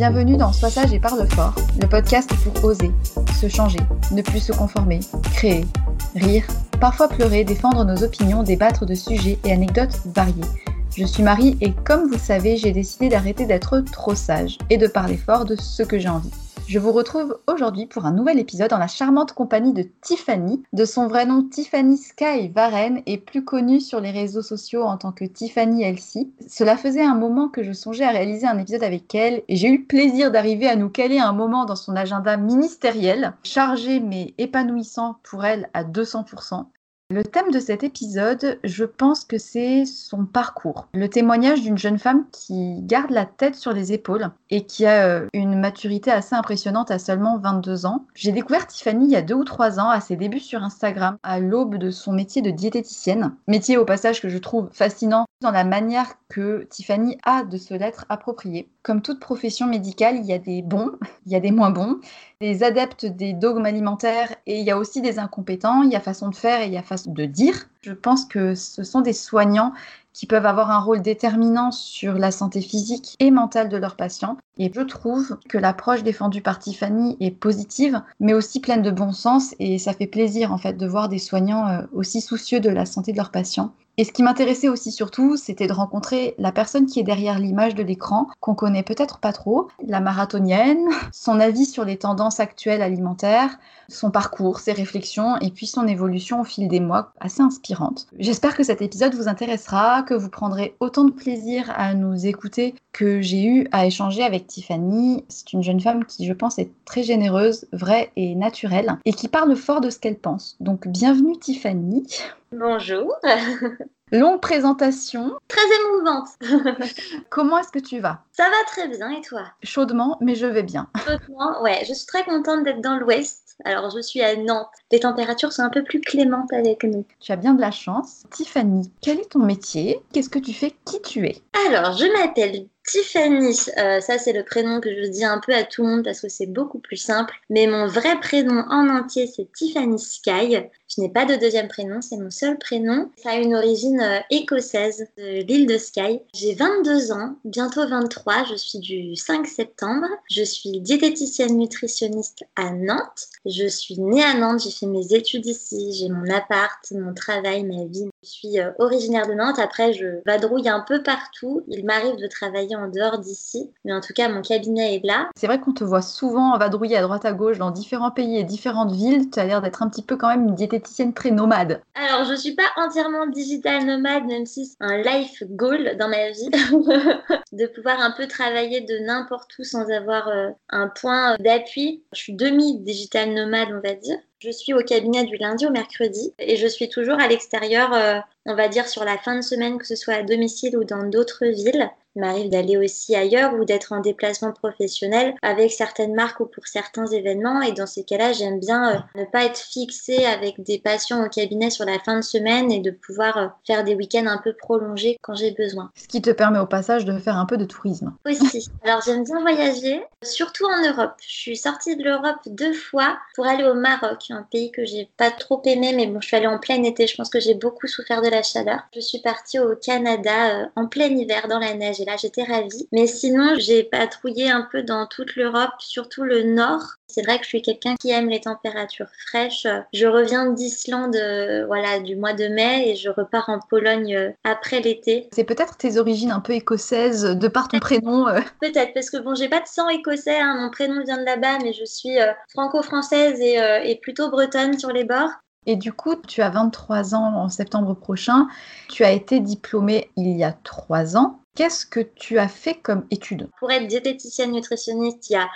Bienvenue dans Sois sage et parle fort, le podcast pour oser, se changer, ne plus se conformer, créer, rire, parfois pleurer, défendre nos opinions, débattre de sujets et anecdotes variés. Je suis Marie et comme vous le savez, j'ai décidé d'arrêter d'être trop sage et de parler fort de ce que j'ai envie. Je vous retrouve aujourd'hui pour un nouvel épisode dans la charmante compagnie de Tiffany, de son vrai nom Tiffany Sky Varen et plus connue sur les réseaux sociaux en tant que Tiffany Elsie. Cela faisait un moment que je songeais à réaliser un épisode avec elle et j'ai eu le plaisir d'arriver à nous caler un moment dans son agenda ministériel, chargé mais épanouissant pour elle à 200%. Le thème de cet épisode, je pense que c'est son parcours. Le témoignage d'une jeune femme qui garde la tête sur les épaules et qui a euh, une maturité assez impressionnante à seulement 22 ans. J'ai découvert Tiffany il y a deux ou trois ans à ses débuts sur Instagram, à l'aube de son métier de diététicienne. Métier au passage que je trouve fascinant dans la manière que Tiffany a de se l'être approprié. Comme toute profession médicale, il y a des bons, il y a des moins bons, des adeptes des dogmes alimentaires et il y a aussi des incompétents, il y a façon de faire et il y a façon de dire. Je pense que ce sont des soignants qui peuvent avoir un rôle déterminant sur la santé physique et mentale de leurs patients. Et je trouve que l'approche défendue par Tiffany est positive, mais aussi pleine de bon sens. Et ça fait plaisir en fait de voir des soignants euh, aussi soucieux de la santé de leurs patients. Et ce qui m'intéressait aussi surtout, c'était de rencontrer la personne qui est derrière l'image de l'écran, qu'on connaît peut-être pas trop, la marathonienne, son avis sur les tendances actuelles alimentaires, son parcours, ses réflexions et puis son évolution au fil des mois, assez inspirante. J'espère que cet épisode vous intéressera, que vous prendrez autant de plaisir à nous écouter que j'ai eu à échanger avec Tiffany. C'est une jeune femme qui, je pense, est très généreuse, vraie et naturelle et qui parle fort de ce qu'elle pense. Donc bienvenue Tiffany. Bonjour. Longue présentation. Très émouvante. Comment est-ce que tu vas? Ça va très bien et toi? Chaudement, mais je vais bien. Chaudement, ouais. Je suis très contente d'être dans l'Ouest Alors, je suis à Nantes. Les températures sont un peu plus clémentes avec nous. Tu as bien de la chance. Tiffany, quel est ton métier? Qu'est-ce que tu fais? Qui tu es? Alors, je m'appelle Tiffany, euh, ça c'est le prénom que je dis un peu à tout le monde parce que c'est beaucoup plus simple. Mais mon vrai prénom en entier c'est Tiffany Sky. Je n'ai pas de deuxième prénom, c'est mon seul prénom. Ça a une origine euh, écossaise de l'île de Skye. J'ai 22 ans, bientôt 23, je suis du 5 septembre. Je suis diététicienne nutritionniste à Nantes. Je suis née à Nantes, j'ai fait mes études ici, j'ai mon appart, mon travail, ma vie. Je suis euh, originaire de Nantes, après je vadrouille un peu partout. Il m'arrive de travailler en dehors d'ici, mais en tout cas mon cabinet est là. C'est vrai qu'on te voit souvent vadrouiller à droite à gauche dans différents pays et différentes villes. Tu as l'air d'être un petit peu quand même une diététicienne très nomade Alors, je suis pas entièrement digital nomade, même si c'est un life goal dans ma vie, de pouvoir un peu travailler de n'importe où sans avoir euh, un point d'appui. Je suis demi-digital nomade, on va dire. Je suis au cabinet du lundi au mercredi et je suis toujours à l'extérieur, euh, on va dire sur la fin de semaine, que ce soit à domicile ou dans d'autres villes. Il m'arrive d'aller aussi ailleurs ou d'être en déplacement professionnel avec certaines marques ou pour certains événements. Et dans ces cas-là, j'aime bien euh, ne pas être fixée avec des patients au cabinet sur la fin de semaine et de pouvoir euh, faire des week-ends un peu prolongés quand j'ai besoin. Ce qui te permet au passage de faire un peu de tourisme. Aussi. Alors j'aime bien voyager, surtout en Europe. Je suis sortie de l'Europe deux fois pour aller au Maroc, un pays que j'ai pas trop aimé, mais bon, je suis allée en plein été. Je pense que j'ai beaucoup souffert de la chaleur. Je suis partie au Canada euh, en plein hiver dans la neige et là j'étais ravie. Mais sinon, j'ai patrouillé un peu dans toute l'Europe, surtout le nord. C'est vrai que je suis quelqu'un qui aime les températures fraîches. Je reviens d'Islande euh, voilà, du mois de mai et je repars en Pologne euh, après l'été. C'est peut-être tes origines un peu écossaises de par ton prénom. Euh. Peut-être parce que bon, j'ai pas de sang écossais, hein. mon prénom vient de là-bas, mais je suis franco-française et, et plutôt bretonne sur les bords. Et du coup, tu as 23 ans en septembre prochain. Tu as été diplômée il y a trois ans. Qu'est-ce que tu as fait comme étude? Pour être diététicienne nutritionniste, il y a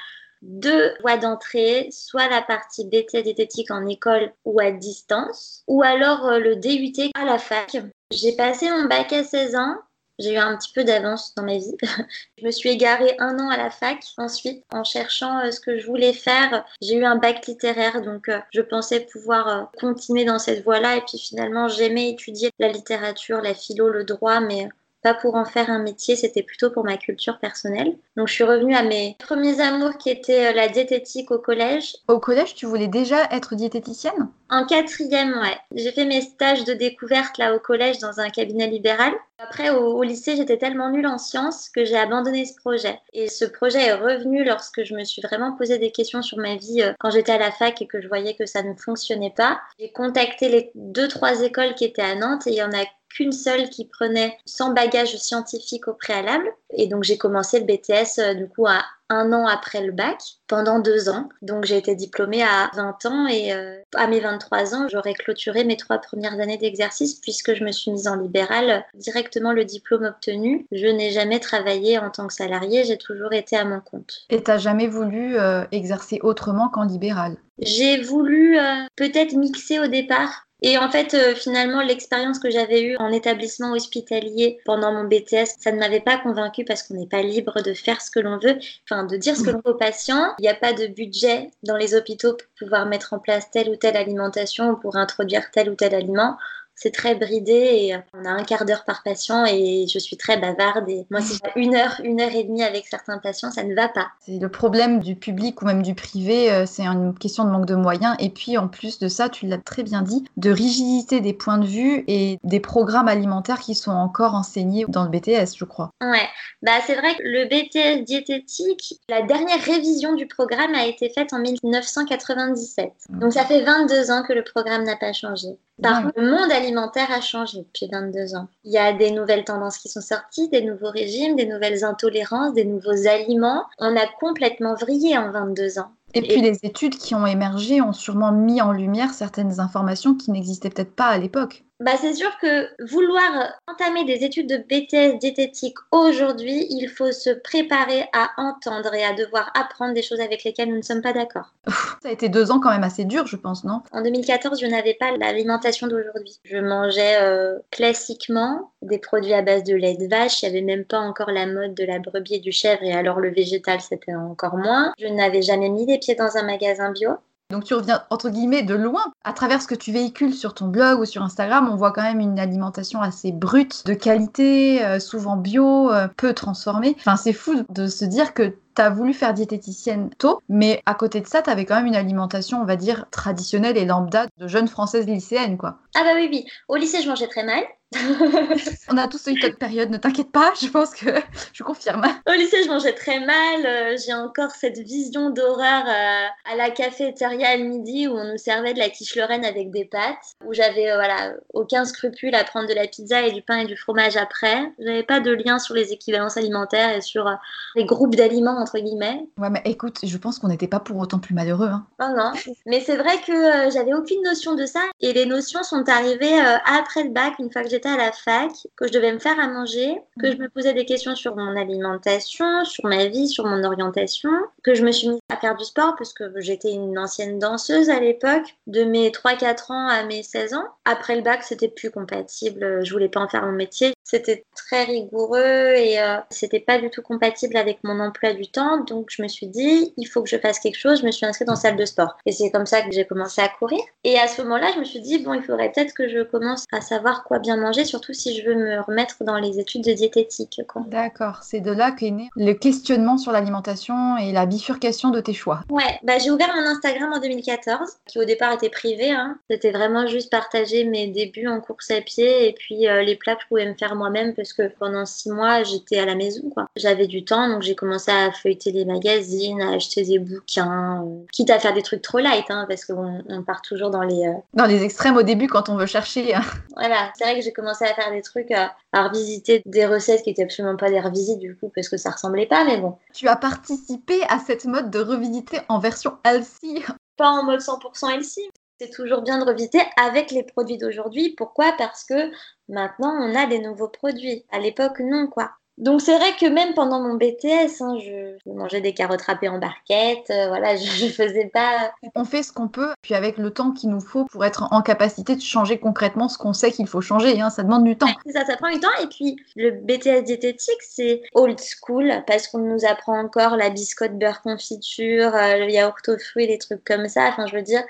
deux voies d'entrée, soit la partie BT diététique en école ou à distance, ou alors euh, le DUT à la fac. J'ai passé mon bac à 16 ans. J'ai eu un petit peu d'avance dans ma vie. je me suis égarée un an à la fac. Ensuite, en cherchant euh, ce que je voulais faire, j'ai eu un bac littéraire. Donc, euh, je pensais pouvoir continuer dans cette voie-là. Et puis, finalement, j'aimais étudier la littérature, la philo, le droit, mais pas pour en faire un métier, c'était plutôt pour ma culture personnelle. Donc je suis revenue à mes premiers amours qui étaient euh, la diététique au collège. Au collège, tu voulais déjà être diététicienne? En quatrième, ouais. J'ai fait mes stages de découverte là au collège dans un cabinet libéral. Après, au, lycée, j'étais tellement nulle en sciences que j'ai abandonné ce projet. Et ce projet est revenu lorsque je me suis vraiment posé des questions sur ma vie euh, quand j'étais à la fac et que je voyais que ça ne fonctionnait pas. J'ai contacté les deux, trois écoles qui étaient à Nantes et il y en a qu'une seule qui prenait sans bagage scientifique au préalable. Et donc j'ai commencé le BTS euh, du coup à un an après le bac, pendant deux ans. Donc j'ai été diplômée à 20 ans et euh, à mes 23 ans, j'aurais clôturé mes trois premières années d'exercice puisque je me suis mise en libéral directement le diplôme obtenu. Je n'ai jamais travaillé en tant que salarié, j'ai toujours été à mon compte. Et t'as jamais voulu euh, exercer autrement qu'en libéral? J'ai voulu peut-être mixer au départ et en fait, euh, finalement, l'expérience que j'avais eue en établissement hospitalier pendant mon BTS, ça ne m'avait pas convaincue parce qu'on n'est pas libre de faire ce que l'on veut, enfin de dire ce que l'on veut aux patients. Il n'y a pas de budget dans les hôpitaux pour pouvoir mettre en place telle ou telle alimentation ou pour introduire tel ou tel aliment c'est très bridé et on a un quart d'heure par patient et je suis très bavarde et moi si j'ai une heure, une heure et demie avec certains patients, ça ne va pas. C'est le problème du public ou même du privé, euh, c'est une question de manque de moyens et puis en plus de ça, tu l'as très bien dit, de rigidité des points de vue et des programmes alimentaires qui sont encore enseignés dans le BTS, je crois. Ouais, bah c'est vrai que le BTS diététique, la dernière révision du programme a été faite en 1997. Donc ça fait 22 ans que le programme n'a pas changé. Par contre, le monde alimentaire a changé depuis 22 ans. Il y a des nouvelles tendances qui sont sorties, des nouveaux régimes, des nouvelles intolérances, des nouveaux aliments. On a complètement vrillé en 22 ans. Et puis les études qui ont émergé ont sûrement mis en lumière certaines informations qui n'existaient peut-être pas à l'époque. Bah, c'est sûr que vouloir entamer des études de BTS diététique aujourd'hui, il faut se préparer à entendre et à devoir apprendre des choses avec lesquelles nous ne sommes pas d'accord. Ça a été deux ans quand même assez dur, je pense, non? En 2014, je n'avais pas l'alimentation d'aujourd'hui. Je mangeais euh, classiquement des produits à base de lait de vache. Il n'y avait même pas encore la mode de la brebis et du chèvre, et alors le végétal, c'était encore moins. Je n'avais jamais mis les pieds dans un magasin bio. Donc tu reviens entre guillemets de loin. À travers ce que tu véhicules sur ton blog ou sur Instagram, on voit quand même une alimentation assez brute, de qualité, euh, souvent bio, euh, peu transformée. Enfin, c'est fou de se dire que tu as voulu faire diététicienne tôt, mais à côté de ça, tu avais quand même une alimentation, on va dire, traditionnelle et lambda de jeunes françaises lycéennes, quoi. Ah bah oui, oui. Au lycée, je mangeais très mal. On a tous eu cette période, ne t'inquiète pas, je pense que je confirme. Au lycée, je mangeais très mal. Euh, j'ai encore cette vision d'horreur euh, à la cafétéria le midi où on nous servait de la quiche Lorraine avec des pâtes, où j'avais euh, voilà aucun scrupule à prendre de la pizza et du pain et du fromage après. J'avais pas de lien sur les équivalences alimentaires et sur les groupes d'aliments entre guillemets. Ouais, mais écoute, je pense qu'on n'était pas pour autant plus malheureux. Hein. Non, non. Mais c'est vrai que j'avais aucune notion de ça et les notions sont arrivées après le bac, une fois que j'étais à la fac, que je devais me faire à manger, que je me posais des questions sur mon alimentation, sur ma vie, sur mon orientation, que je me suis mise à faire du sport parce que j'étais une ancienne danseuse à l'époque, de mes 3-4 ans à mes 16 ans. Après le bac, c'était plus compatible, je voulais pas en faire mon métier. C'était très rigoureux et euh, c'était pas du tout compatible avec mon emploi du temps. Donc je me suis dit, il faut que je fasse quelque chose. Je me suis inscrite en salle de sport. Et c'est comme ça que j'ai commencé à courir. Et à ce moment-là, je me suis dit, bon, il faudrait peut-être que je commence à savoir quoi bien manger, surtout si je veux me remettre dans les études de diététique. D'accord, c'est de là qu'est né le questionnement sur l'alimentation et la bifurcation de tes choix. Ouais, bah, j'ai ouvert mon Instagram en 2014, qui au départ était privé. Hein. C'était vraiment juste partager mes débuts en course à pied et puis euh, les plats que je pouvais me faire moi-même parce que pendant six mois, j'étais à la maison. quoi. J'avais du temps, donc j'ai commencé à feuilleter les magazines, à acheter des bouquins, euh, quitte à faire des trucs trop light, hein, parce qu'on on part toujours dans les... Euh, dans les extrêmes au début quand on veut chercher. Hein. Voilà, c'est vrai que j'ai commencé à faire des trucs, à, revisiter des recettes qui étaient absolument pas des revisites du coup, parce que ça ressemblait pas, mais bon. Tu as participé à cette mode de revisiter en version healthy pas en mode 100% healthy, c'est toujours bien de revisiter avec les produits d'aujourd'hui. Pourquoi? Parce que maintenant, on a des nouveaux produits. À l'époque, non, quoi. Donc c'est vrai que même pendant mon BTS, hein, je, mangeais des carottes râpées en barquette, euh, voilà, je, faisais pas. On fait ce qu'on peut, puis avec le temps qu'il nous faut pour être en capacité de changer concrètement ce qu'on sait qu'il faut changer, hein, ça demande du temps. ça, ça prend du temps. Et puis le BTS diététique, c'est old school parce qu'on nous apprend encore la biscotte beurre confiture, euh, le yaourt aux fruits, les trucs comme ça. Enfin, je veux dire,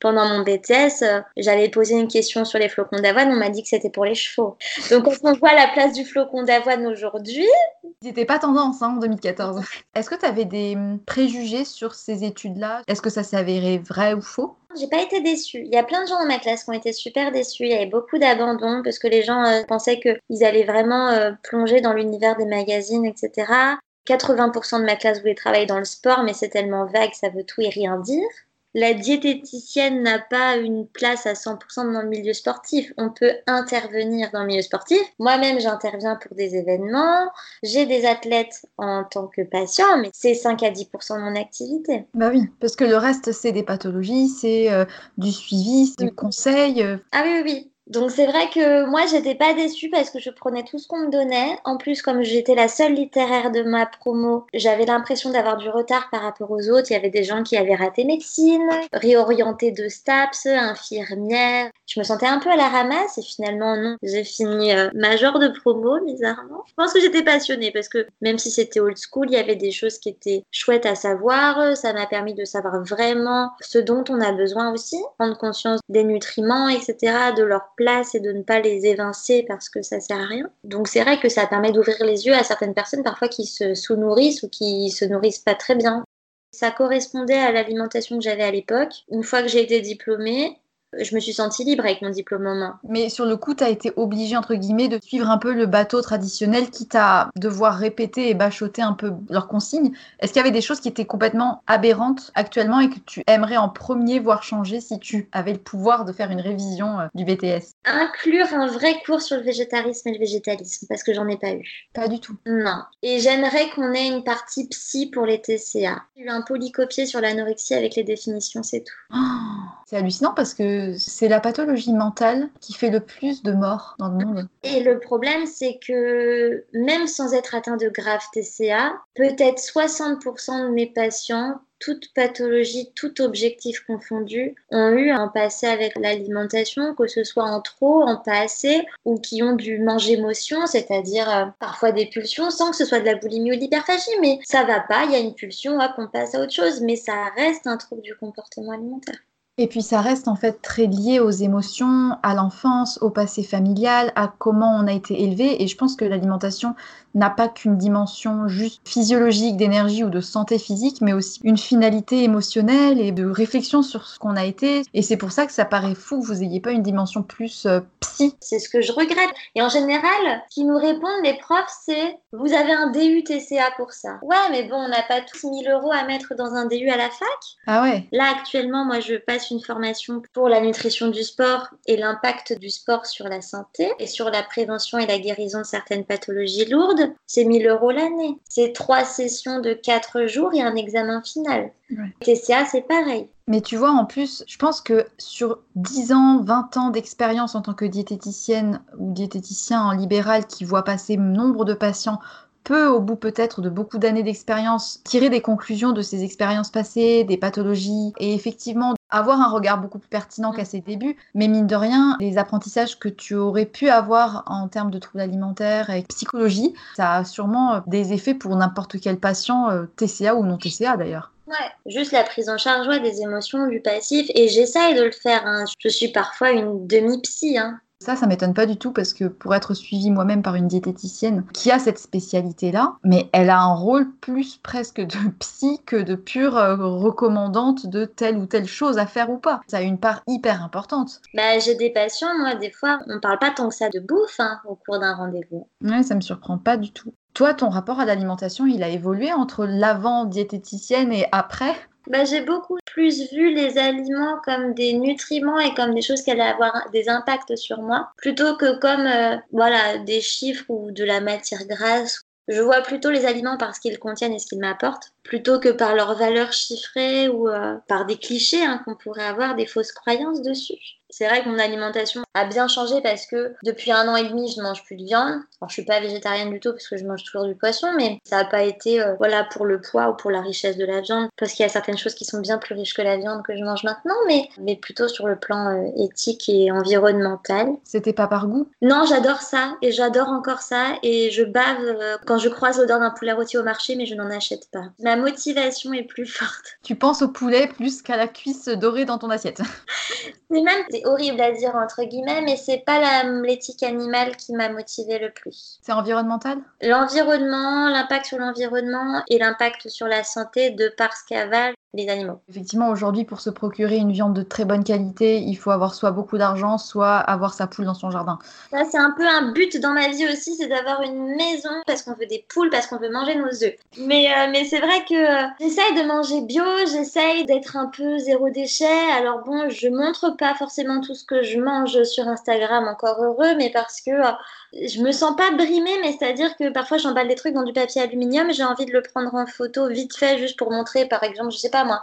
pendant mon BTS, euh, j'avais posé une question sur les flocons d'avoine, on m'a dit que c'était pour les chevaux. Donc quand on voit la place du flocon d'avoine aujourd'hui... C'était pas tendance hein, en 2014. Est-ce que tu avais des préjugés sur ces études-là? Est-ce que ça s'est avéré vrai ou faux? J'ai pas été déçue. Il y a plein de gens dans ma classe qui ont été super déçus. Il y avait beaucoup d'abandon parce que les gens euh, pensaient qu'ils allaient vraiment euh, plonger dans l'univers des magazines, etc. 80% de ma classe voulait travailler dans le sport, mais c'est tellement vague, ça veut tout et rien dire la diététicienne n'a pas une place à 100% dans le milieu sportif. On peut intervenir dans le milieu sportif. Moi-même, j'interviens pour des événements. J'ai des athlètes en tant que patient, mais c'est 5 à 10% de mon activité. Bah oui, parce que le reste, c'est des pathologies, c'est euh, du suivi, c'est du conseil. Euh. Ah oui, oui, oui. Donc c'est vrai que moi j'étais pas déçue parce que je prenais tout ce qu'on me donnait. En plus comme j'étais la seule littéraire de ma promo, j'avais l'impression d'avoir du retard par rapport aux autres. Il y avait des gens qui avaient raté médecine, réorienté de STAPS, infirmière. Je me sentais un peu à la ramasse et finalement non. J'ai fini euh, major de promo bizarrement. Je pense que j'étais passionnée parce que même si c'était old school, il y avait des choses qui étaient chouettes à savoir. Ça m'a permis de savoir vraiment ce dont on a besoin aussi, prendre conscience des nutriments, etc., de leur place et de ne pas les évincer parce que ça sert à rien. Donc c'est vrai que ça permet d'ouvrir les yeux à certaines personnes parfois qui se sous-nourrissent ou qui se nourrissent pas très bien. Ça correspondait à l'alimentation que j'avais à l'époque. Une fois que j'ai été diplômée, je me suis sentie libre avec mon diplôme en main. Mais sur le coup, tu as été obligée, entre guillemets, de suivre un peu le bateau traditionnel, quitte à devoir répéter et bachoter un peu leurs consignes. Est-ce qu'il y avait des choses qui étaient complètement aberrantes actuellement et que tu aimerais en premier voir changer si tu avais le pouvoir de faire une révision euh, du BTS Inclure un vrai cours sur le végétarisme et le végétalisme, parce que j'en ai pas eu. Pas du tout. Non. Et j'aimerais qu'on ait une partie psy pour les TCA. J'ai eu un polycopier sur l'anorexie avec les définitions, c'est tout. Oh, c'est hallucinant parce que c'est la pathologie mentale qui fait le plus de morts dans le monde. Et le problème, c'est que même sans être atteint de grave TCA, peut-être 60% de mes patients toute pathologie, tout objectif confondu, ont eu un passé avec l'alimentation, que ce soit en trop, en pas assez, ou qui ont dû manger émotion, c'est-à-dire euh, parfois des pulsions, sans que ce soit de la boulimie ou de l'hyperphagie, mais ça va pas, il y a une pulsion, hop, on passe à autre chose, mais ça reste un trouble du comportement alimentaire. Et puis ça reste en fait très lié aux émotions, à l'enfance, au passé familial, à comment on a été élevé. Et je pense que l'alimentation n'a pas qu'une dimension juste physiologique d'énergie ou de santé physique, mais aussi une finalité émotionnelle et de réflexion sur ce qu'on a été. Et c'est pour ça que ça paraît fou que vous n'ayez pas une dimension plus euh, psy. C'est ce que je regrette. Et en général, ce qui nous répondent les profs, c'est vous avez un DU TCA pour ça. Ouais, mais bon, on n'a pas tous 1000 euros à mettre dans un DU à la fac. Ah ouais. Là, actuellement, moi, je passe une formation pour la nutrition du sport et l'impact du sport sur la santé et sur la prévention et la guérison de certaines pathologies lourdes. C'est 1000 euros l'année. C'est trois sessions de 4 jours et un examen final. TCA, c'est pareil. Mais tu vois, en plus, je pense que sur 10 ans, 20 ans d'expérience en tant que diététicienne ou diététicien en libéral qui voit passer nombre de patients peut, au bout peut-être de beaucoup d'années d'expérience, tirer des conclusions de ces expériences passées, des pathologies, et effectivement avoir un regard beaucoup plus pertinent qu'à ses débuts. Mais mine de rien, les apprentissages que tu aurais pu avoir en termes de troubles alimentaires et psychologie, ça a sûrement euh, des effets pour n'importe quel patient, euh, TCA ou non TCA d'ailleurs. Ouais, juste la prise en charge des émotions, du passif, et j'essaye de le faire. Hein. Je suis parfois une demi-psy, hein. Ça, ça m'étonne pas du tout parce que pour être suivie moi-même par une diététicienne qui a cette spécialité-là, mais elle a un rôle plus presque de psy que de pure euh, recommandante de telle ou telle chose à faire ou pas. Ça a une part hyper importante. Bah, j'ai des patients, moi, des fois, on parle pas tant que ça de bouffe hein, au cours d'un rendez-vous. Ouais, ça me surprend pas du tout. Toi, ton rapport à l'alimentation, il a évolué entre l'avant diététicienne et après? Bah, j'ai beaucoup plus vu les aliments comme des nutriments et comme des choses qui allaient avoir des impacts sur moi, plutôt que comme euh, voilà des chiffres ou de la matière grasse. Je vois plutôt les aliments par ce qu'ils contiennent et ce qu'ils m'apportent, plutôt que par leurs valeurs chiffrées ou euh, par des clichés hein, qu'on pourrait avoir, des fausses croyances dessus. C'est vrai que mon alimentation a bien changé parce que depuis un an et demi, je ne mange plus de viande. Alors, je suis pas végétarienne du tout parce que je mange toujours du poisson, mais ça n'a pas été euh, voilà pour le poids ou pour la richesse de la viande, parce qu'il y a certaines choses qui sont bien plus riches que la viande que je mange maintenant, mais, mais plutôt sur le plan euh, éthique et environnemental. C'était pas par goût? Non, j'adore ça et j'adore encore ça et je bave euh, quand je croise l'odeur d'un poulet rôti au marché, mais je n'en achète pas. Ma motivation est plus forte. Tu penses au poulet plus qu'à la cuisse dorée dans ton assiette. C'est même horrible à dire entre guillemets, mais c'est pas l'éthique animale qui m'a motivée le plus. C'est environnemental? L'environnement, l'impact sur l'environnement et l'impact sur la santé de par ce qu'avalent les animaux. Effectivement, aujourd'hui, pour se procurer une viande de très bonne qualité, il faut avoir soit beaucoup d'argent, soit avoir sa poule dans son jardin. Ça, c'est un peu un but dans ma vie aussi, c'est d'avoir une maison parce qu'on veut des poules, parce qu'on veut manger nos œufs. Mais, euh, mais c'est vrai que euh, j'essaye de manger bio, j'essaye d'être un peu zéro déchet. Alors bon, je montre pas forcément tout ce que je mange sur Instagram, encore heureux, mais parce que euh, je me sens pas brimée, mais c'est-à-dire que parfois j'emballe des trucs dans du papier aluminium, j'ai envie de le prendre en photo vite fait juste pour montrer, par exemple, je sais pas moi,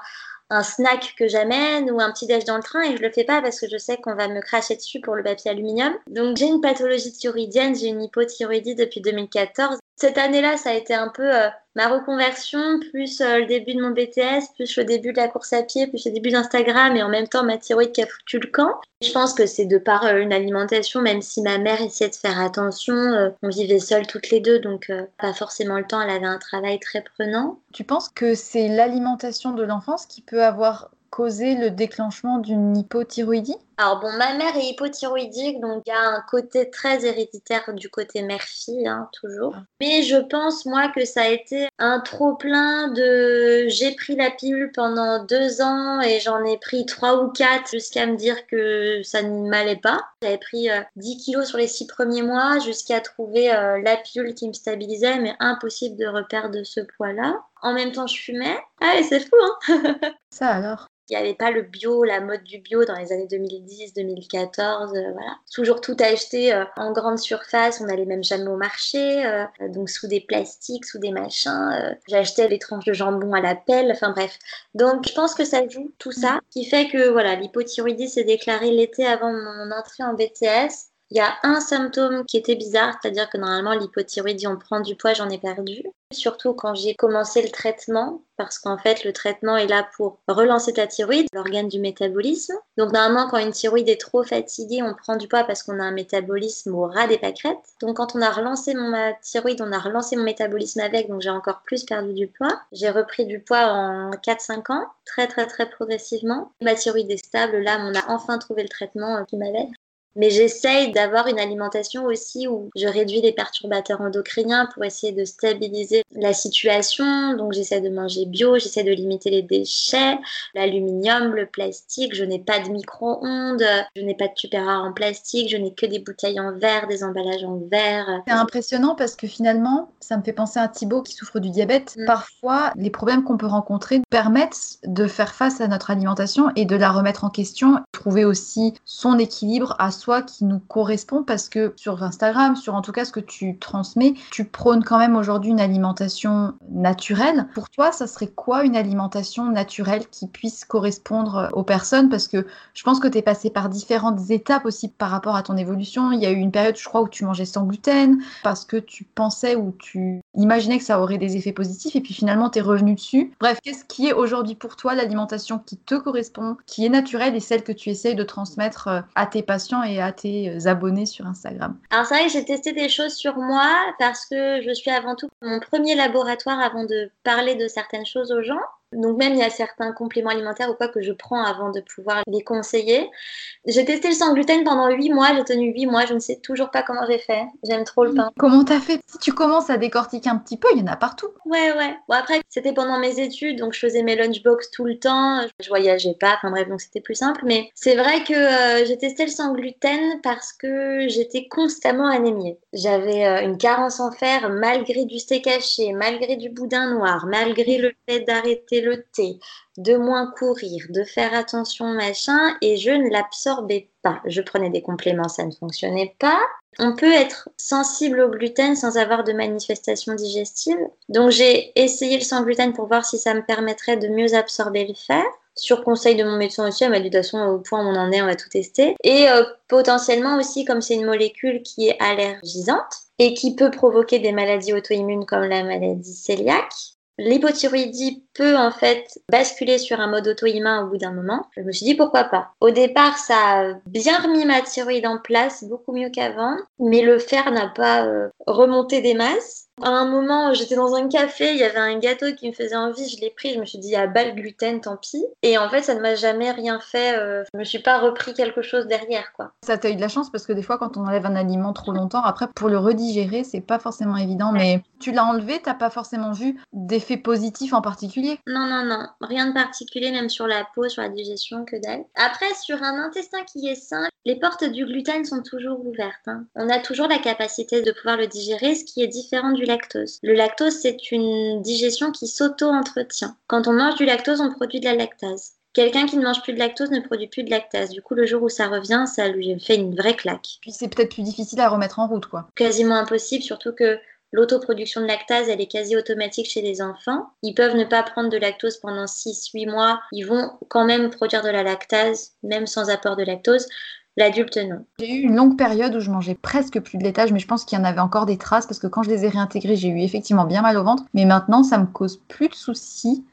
un snack que j'amène ou un petit déj dans le train et je le fais pas parce que je sais qu'on va me cracher dessus pour le papier aluminium. Donc j'ai une pathologie thyroïdienne, j'ai une hypothyroïdie depuis 2014 cette année-là, ça a été un peu euh, ma reconversion, plus euh, le début de mon BTS, plus le début de la course à pied, plus le début d'Instagram et en même temps ma thyroïde qui a foutu le camp. Je pense que c'est de par euh, une alimentation, même si ma mère essayait de faire attention, on vivait seules toutes les deux, donc pas forcément le temps, elle avait un travail très prenant. Tu penses que c'est l'alimentation de l'enfance qui peut avoir causer le déclenchement d'une hypothyroïdie? Alors bon, ma mère est hypothyroïdique, donc il y a un côté très héréditaire du côté mère-fille, hein, toujours. Ah. Mais je pense, moi, que ça a été un trop-plein de... J'ai pris la pilule pendant deux ans et j'en ai pris trois ou quatre jusqu'à me dire que ça ne m'allait pas. J'avais pris 10 euh, kilos sur les six premiers mois jusqu'à trouver euh, la pilule qui me stabilisait, mais impossible de reperdre ce poids-là. En même temps, je fumais. Ah, c'est fou, hein Ça alors? Il n'y avait pas le bio, la mode du bio dans les années 2010, 2014, euh, voilà. Toujours tout acheté euh, en grande surface, on n'allait même jamais au marché, euh, donc sous des plastiques, sous des machins. J'achetais les tranches de jambon à la pelle, enfin bref. Donc je pense que ça joue tout ça, qui fait que voilà, l'hypothyroïdie s'est déclarée l'été avant mon entrée en BTS. Il y a un symptôme qui était bizarre, c'est-à-dire que normalement l'hypothyroïdie, on prend du poids, j'en ai perdu. Surtout quand j'ai commencé le traitement, parce qu'en fait le traitement est là pour relancer ta thyroïde, l'organe du métabolisme. Donc normalement quand une thyroïde est trop fatiguée, on prend du poids parce qu'on a un métabolisme au ras des pâquerettes. Donc quand on a relancé mon ma thyroïde, on a relancé mon métabolisme avec, donc j'ai encore plus perdu du poids. J'ai repris du poids en 4-5 ans, très très très progressivement. Ma thyroïde est stable, là on a enfin trouvé le traitement euh, qui m'allait. Mais j'essaye d'avoir une alimentation aussi où je réduis les perturbateurs endocriniens pour essayer de stabiliser la situation. Donc j'essaie de manger bio, j'essaie de limiter les déchets, l'aluminium, le plastique. Je n'ai pas de micro-ondes, je n'ai pas de tupperware en plastique, je n'ai que des bouteilles en verre, des emballages en verre. C'est impressionnant parce que finalement, ça me fait penser à Thibaut qui souffre du diabète. Mm. Parfois, les problèmes qu'on peut rencontrer permettent de faire face à notre alimentation et de la remettre en question, trouver aussi son équilibre à qui nous correspond parce que sur Instagram, sur en tout cas ce que tu transmets, tu prônes quand même aujourd'hui une alimentation naturelle. Pour toi, ça serait quoi une alimentation naturelle qui puisse correspondre aux personnes? Parce que je pense que tu es passé par différentes étapes aussi par rapport à ton évolution. Il y a eu une période, je crois, où tu mangeais sans gluten parce que tu pensais ou tu imaginais que ça aurait des effets positifs et puis finalement tu es revenu dessus. Bref, qu'est-ce qui est aujourd'hui pour toi l'alimentation qui te correspond, qui est naturelle et celle que tu essayes de transmettre euh, à tes patients et à tes euh, abonnés sur Instagram? Alors c'est vrai que j'ai testé des choses sur moi parce que je suis avant tout mon premier laboratoire avant de parler de certaines choses aux gens. Donc même il y a certains compléments alimentaires ou quoi que je prends avant de pouvoir les conseiller. J'ai testé le sans gluten pendant 8 mois, j'ai tenu 8 mois, je ne sais toujours pas comment j'ai fait. J'aime trop le pain. Comment t'as fait? Si tu commences à décortiquer un petit peu, il y en a partout. Ouais, ouais. Bon après, c'était pendant mes études, donc je faisais mes lunchbox tout le temps, je voyageais pas, enfin bref, donc c'était plus simple. Mais c'est vrai que euh, j'ai testé le sans gluten parce que j'étais constamment anémiée. J'avais euh, une carence en fer malgré du steak haché, malgré du boudin noir, malgré le fait d'arrêter le thé, de moins courir, de faire attention, machin, et je ne l'absorbais pas. Je prenais des compléments, ça ne fonctionnait pas. On peut être sensible au gluten sans avoir de manifestations digestives. Donc j'ai essayé le sans gluten pour voir si ça me permettrait de mieux absorber le fer. Sur conseil de mon médecin aussi, elle m'a dit de toute façon au point où on en est, on va tout tester. Et euh, potentiellement aussi, comme c'est une molécule qui est allergisante et qui peut provoquer des maladies auto-immunes comme la maladie cœliaque, L'hypothyroïdie peut en fait basculer sur un mode auto-immun au bout d'un moment. Je me suis dit pourquoi pas? Au départ, ça a bien remis ma thyroïde en place, beaucoup mieux qu'avant, mais le fer n'a pas euh, remonté des masses. À un moment, j'étais dans un café, il y avait un gâteau qui me faisait envie, je l'ai pris, je me suis dit, ah, bas le gluten, tant pis. Et en fait, ça ne m'a jamais rien fait, euh, je me suis pas repris quelque chose derrière, quoi. Ça t'a eu de la chance parce que des fois, quand on enlève un aliment trop longtemps, après, pour le redigérer, c'est pas forcément évident, mais tu l'as enlevé, t'as pas forcément vu d'effets positifs en particulier? Non, non, non, rien de particulier, même sur la peau, sur la digestion, que dalle. Après, sur un intestin qui est sain, les portes du gluten sont toujours ouvertes. Hein. On a toujours la capacité de pouvoir le digérer, ce qui est différent du lactose. Le lactose, c'est une digestion qui s'auto-entretient. Quand on mange du lactose, on produit de la lactase. Quelqu'un qui ne mange plus de lactose ne produit plus de lactase. Du coup, le jour où ça revient, ça lui fait une vraie claque. Puis c'est peut-être plus difficile à remettre en route, quoi. Quasiment impossible, surtout que l'autoproduction de lactase, elle est quasi automatique chez les enfants. Ils peuvent ne pas prendre de lactose pendant 6-8 mois. Ils vont quand même produire de la lactase, même sans apport de lactose. L'adulte, non. J'ai eu une longue période où je mangeais presque plus de laitage, mais je pense qu'il y en avait encore des traces parce que quand je les ai réintégrés, j'ai eu effectivement bien mal au ventre. Mais maintenant, ça me cause plus de soucis.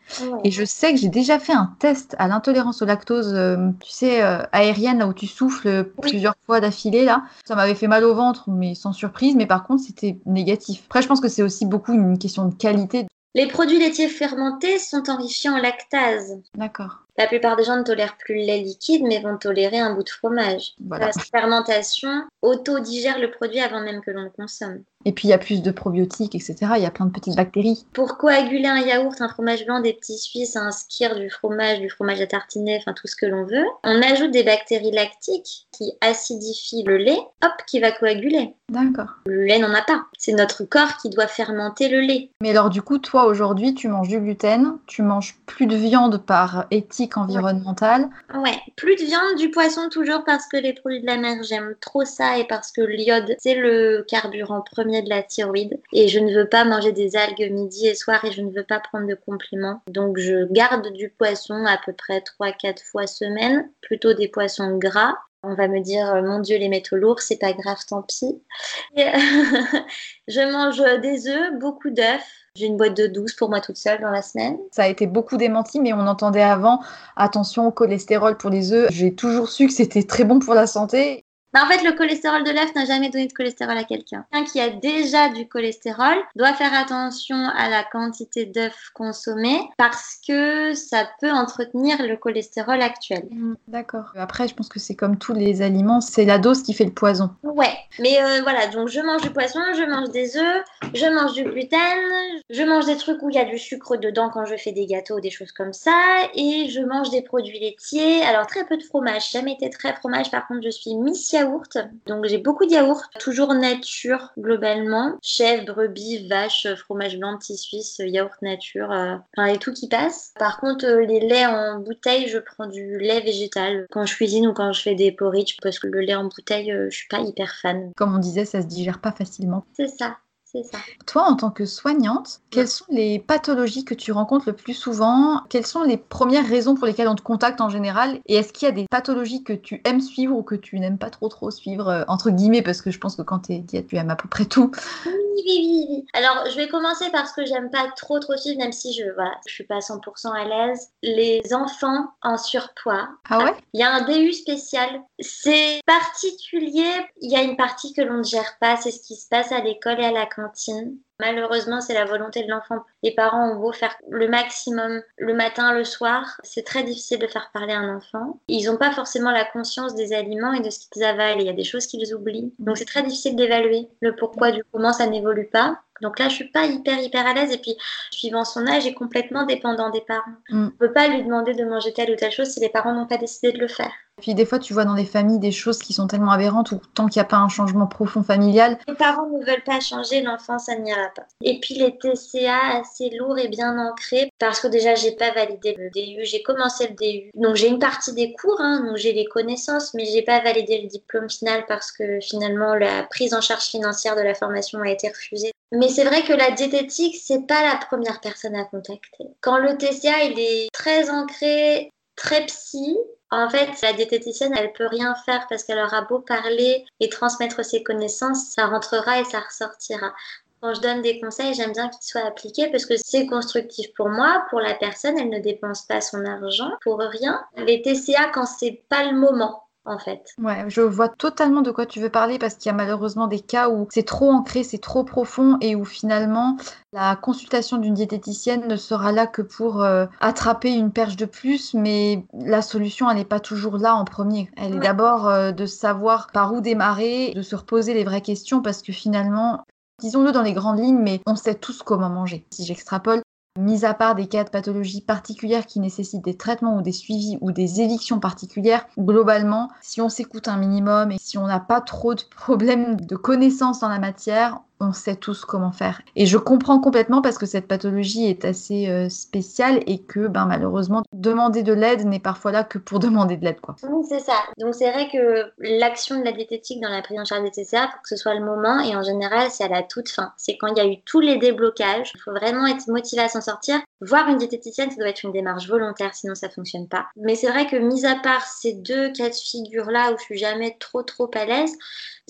Et je sais que j'ai déjà fait un test à l'intolérance au lactose, euh, tu sais, euh, aérienne, là où tu souffles plusieurs fois d'affilée, là. Ça m'avait fait mal au ventre, mais sans surprise. Mais par contre, c'était négatif. Après, je pense que c'est aussi beaucoup une question de qualité. Les produits laitiers fermentés sont enrichis en lactase. D'accord. La plupart des gens ne tolèrent plus le lait liquide, mais vont tolérer un bout de fromage. La fermentation auto-digère le produit avant même que l'on le consomme. Et puis il y a plus de probiotiques, etc. Il y a plein de petites bactéries. Pour coaguler un yaourt, un fromage blanc, des petits suisses, un skir, du fromage, du fromage à tartiner, enfin tout ce que l'on veut, on ajoute des bactéries lactiques qui acidifient le lait, hop, qui va coaguler. D'accord. Le lait n'en a pas. C'est notre corps qui doit fermenter le lait. Mais alors du coup, toi aujourd'hui, tu manges du gluten, tu manges plus de viande par éthique environnementale. Ouais, plus de viande, du poisson toujours parce que les produits de la mer, j'aime trop ça et parce que l'iode, c'est le carburant premier de la thyroïde. Et je ne veux pas manger des algues midi et soir et je ne veux pas prendre de compléments. Donc je garde du poisson à peu près 3-4 fois semaine, plutôt des poissons gras. On va me dire, mon Dieu, les métaux lourds, c'est pas grave, tant pis. je mange des œufs, beaucoup d'œufs. J'ai une boîte de 12 pour moi toute seule dans la semaine. Ça a été beaucoup démenti, mais on entendait avant, attention au cholestérol pour les œufs. J'ai toujours su que c'était très bon pour la santé. Bah, en fait, le cholestérol de l'œuf n'a jamais donné de cholestérol à quelqu'un. Quelqu'un qui a déjà du cholestérol doit faire attention à la quantité d'œufs consommés parce que ça peut entretenir le cholestérol actuel. Mmh, d'accord. Après, je pense que c'est comme tous les aliments, c'est la dose qui fait le poison. Ouais, mais euh, voilà, donc je mange du poisson, je mange des œufs, je mange du gluten, je mange des trucs où il y a du sucre dedans quand je fais des gâteaux, des choses comme ça, et je mange des produits laitiers. Alors très peu de fromage, jamais été très fromage, par contre je suis mi donc j'ai beaucoup de yaourts, toujours nature globalement. Chèvre, brebis, vache, fromage blanc, petit suisse, yaourt nature, euh, enfin et tout qui passe. Par contre, euh, les laits en bouteille, je prends du lait végétal quand je cuisine ou quand je fais des porridge parce que le lait en bouteille, euh, je suis pas hyper fan. Comme on disait, ça se digère pas facilement. C'est ça. Ça. Toi, en tant que soignante, quelles sont les pathologies que tu rencontres le plus souvent? Quelles sont les premières raisons pour lesquelles on te contacte en général? Et est-ce qu'il y a des pathologies que tu aimes suivre ou que tu n'aimes pas trop trop suivre, euh, entre guillemets, parce que je pense que quand tu es diète, tu aimes à peu près tout oui, oui, oui. Alors, je vais commencer par ce que j'aime pas trop, trop suivre, même si je, voilà, je suis pas 100% à l'aise. Les enfants en surpoids. Ah ouais? Il y a un DU spécial. C'est particulier. Il y a une partie que l'on ne gère pas. C'est ce qui se passe à l'école et à la cantine. Malheureusement, c'est la volonté de l'enfant. Les parents ont beau faire le maximum le matin, le soir, c'est très difficile de faire parler un enfant. Ils n'ont pas forcément la conscience des aliments et de ce qu'ils avalent. Il y a des choses qu'ils oublient. Donc c'est très difficile d'évaluer le pourquoi du comment ça n'évolue pas. Donc là, je suis pas hyper hyper à l'aise et puis suivant son âge, est complètement dépendant des parents. Mm. On ne peut pas lui demander de manger telle ou telle chose si les parents n'ont pas décidé de le faire. Puis des fois, tu vois dans les familles des choses qui sont tellement aberrantes ou tant qu'il n'y a pas un changement profond familial. Les parents ne veulent pas changer, l'enfant, ça n'ira pas. Et puis les TCA assez lourds et bien ancrés parce que déjà, j'ai pas validé le DU, j'ai commencé le DU. Donc j'ai une partie des cours, hein, donc j'ai les connaissances, mais j'ai pas validé le diplôme final parce que finalement la prise en charge financière de la formation a été refusée. Mais c'est vrai que la diététique, c'est pas la première personne à contacter. Quand le TCA, il est très ancré, très psy, en fait, la diététicienne, elle peut rien faire parce qu'elle aura beau parler et transmettre ses connaissances, ça rentrera et ça ressortira. Quand je donne des conseils, j'aime bien qu'ils soient appliqués parce que c'est constructif pour moi, pour la personne, elle ne dépense pas son argent pour rien. Les TCA, quand c'est pas le moment, en fait. Ouais, je vois totalement de quoi tu veux parler parce qu'il y a malheureusement des cas où c'est trop ancré, c'est trop profond et où finalement la consultation d'une diététicienne ne sera là que pour euh, attraper une perche de plus, mais la solution elle n'est pas toujours là en premier. Elle est d'abord euh, de savoir par où démarrer, de se reposer les vraies questions parce que finalement disons-le dans les grandes lignes, mais on sait tous comment manger. Si j'extrapole, Mis à part des cas de pathologie particulières qui nécessitent des traitements ou des suivis ou des évictions particulières, globalement, si on s'écoute un minimum et si on n'a pas trop de problèmes de connaissances dans la matière, on sait tous comment faire. Et je comprends complètement parce que cette pathologie est assez euh, spéciale et que ben, malheureusement, demander de l'aide n'est parfois là que pour demander de l'aide. Quoi. Oui, c'est ça. Donc c'est vrai que l'action de la diététique dans la prise en charge des TCA, pour que ce soit le moment, et en général, c'est à la toute fin. C'est quand il y a eu tous les déblocages. Il faut vraiment être motivé à s'en sortir. Voir une diététicienne, ça doit être une démarche volontaire, sinon ça fonctionne pas. Mais c'est vrai que mis à part ces deux cas de figure-là où je suis jamais trop trop à l'aise,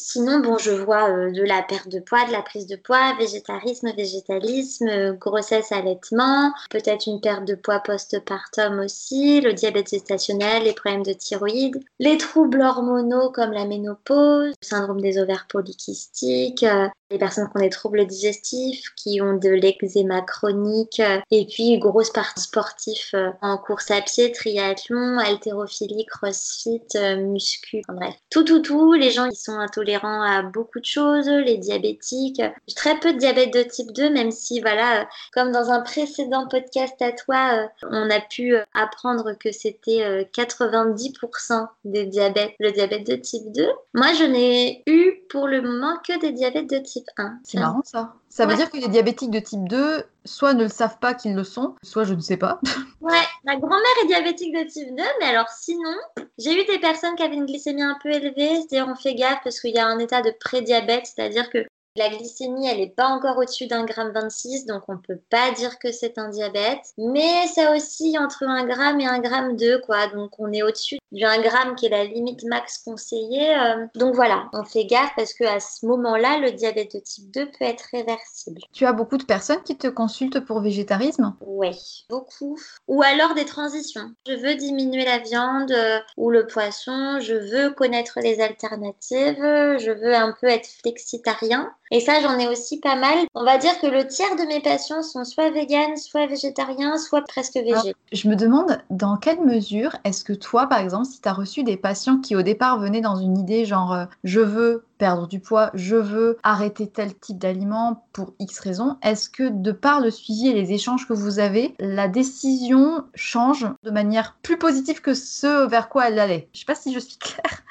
Sinon, bon, je vois euh, de la perte de poids, de la prise de poids, végétarisme, végétalisme, grossesse, allaitement, peut-être une perte de poids post-partum aussi, le diabète gestationnel, les problèmes de thyroïde, les troubles hormonaux comme la ménopause, syndrome des ovaires polykystiques, euh, les personnes qui ont des troubles digestifs, qui ont de l'eczéma chronique, et puis grosse partie sportif euh, en course à pied, triathlon, haltérophilie, crossfit, muscu, enfin bref. Tout, tout, tout, les gens qui sont intolérants à beaucoup de choses, les diabétiques. Très peu de diabète de type 2, même si, voilà, euh, comme dans un précédent podcast à toi, euh, on a pu euh, apprendre que c'était 90% des diabètes, le diabète de type 2. Moi, je n'ai eu pour le moment que des diabètes de type 1. C'est marrant ça. Ça veut dire que les diabétiques de type 2, soit ne le savent pas qu'ils le sont, soit je ne sais pas. ouais, ma grand-mère est diabétique de type 2, mais alors sinon, j'ai eu des personnes qui avaient une glycémie un peu élevée, c'est-à-dire on fait gaffe parce qu'il y a un état de prédiabète, c'est-à-dire que La glycémie, elle n'est pas encore au-dessus d'un gramme 26, donc on ne peut pas dire que c'est un diabète. Mais ça oscille entre un gramme et un gramme 2, quoi. Donc on est au-dessus du 1 gramme qui est la limite max conseillée. Euh. Donc voilà, on fait gaffe parce qu'à ce moment-là, le diabète de type 2 peut être réversible. Tu as beaucoup de personnes qui te consultent pour végétarisme? Oui, beaucoup. Ou alors des transitions. Je veux diminuer la viande euh, ou le poisson, je veux connaître les alternatives, je veux un peu être flexitarien. Et ça, j'en ai aussi pas mal. On va dire que le tiers de mes patients sont soit véganes, soit végétariens, soit presque végés. je me demande dans quelle mesure est-ce que toi, par exemple, si tu as reçu des patients qui au départ venaient dans une idée genre euh, je veux perdre du poids, je veux arrêter tel type d'aliment pour X raisons, est-ce que de par le suivi et les échanges que vous avez, la décision change de manière plus positive que ce vers quoi elle allait? Je sais pas si je suis claire.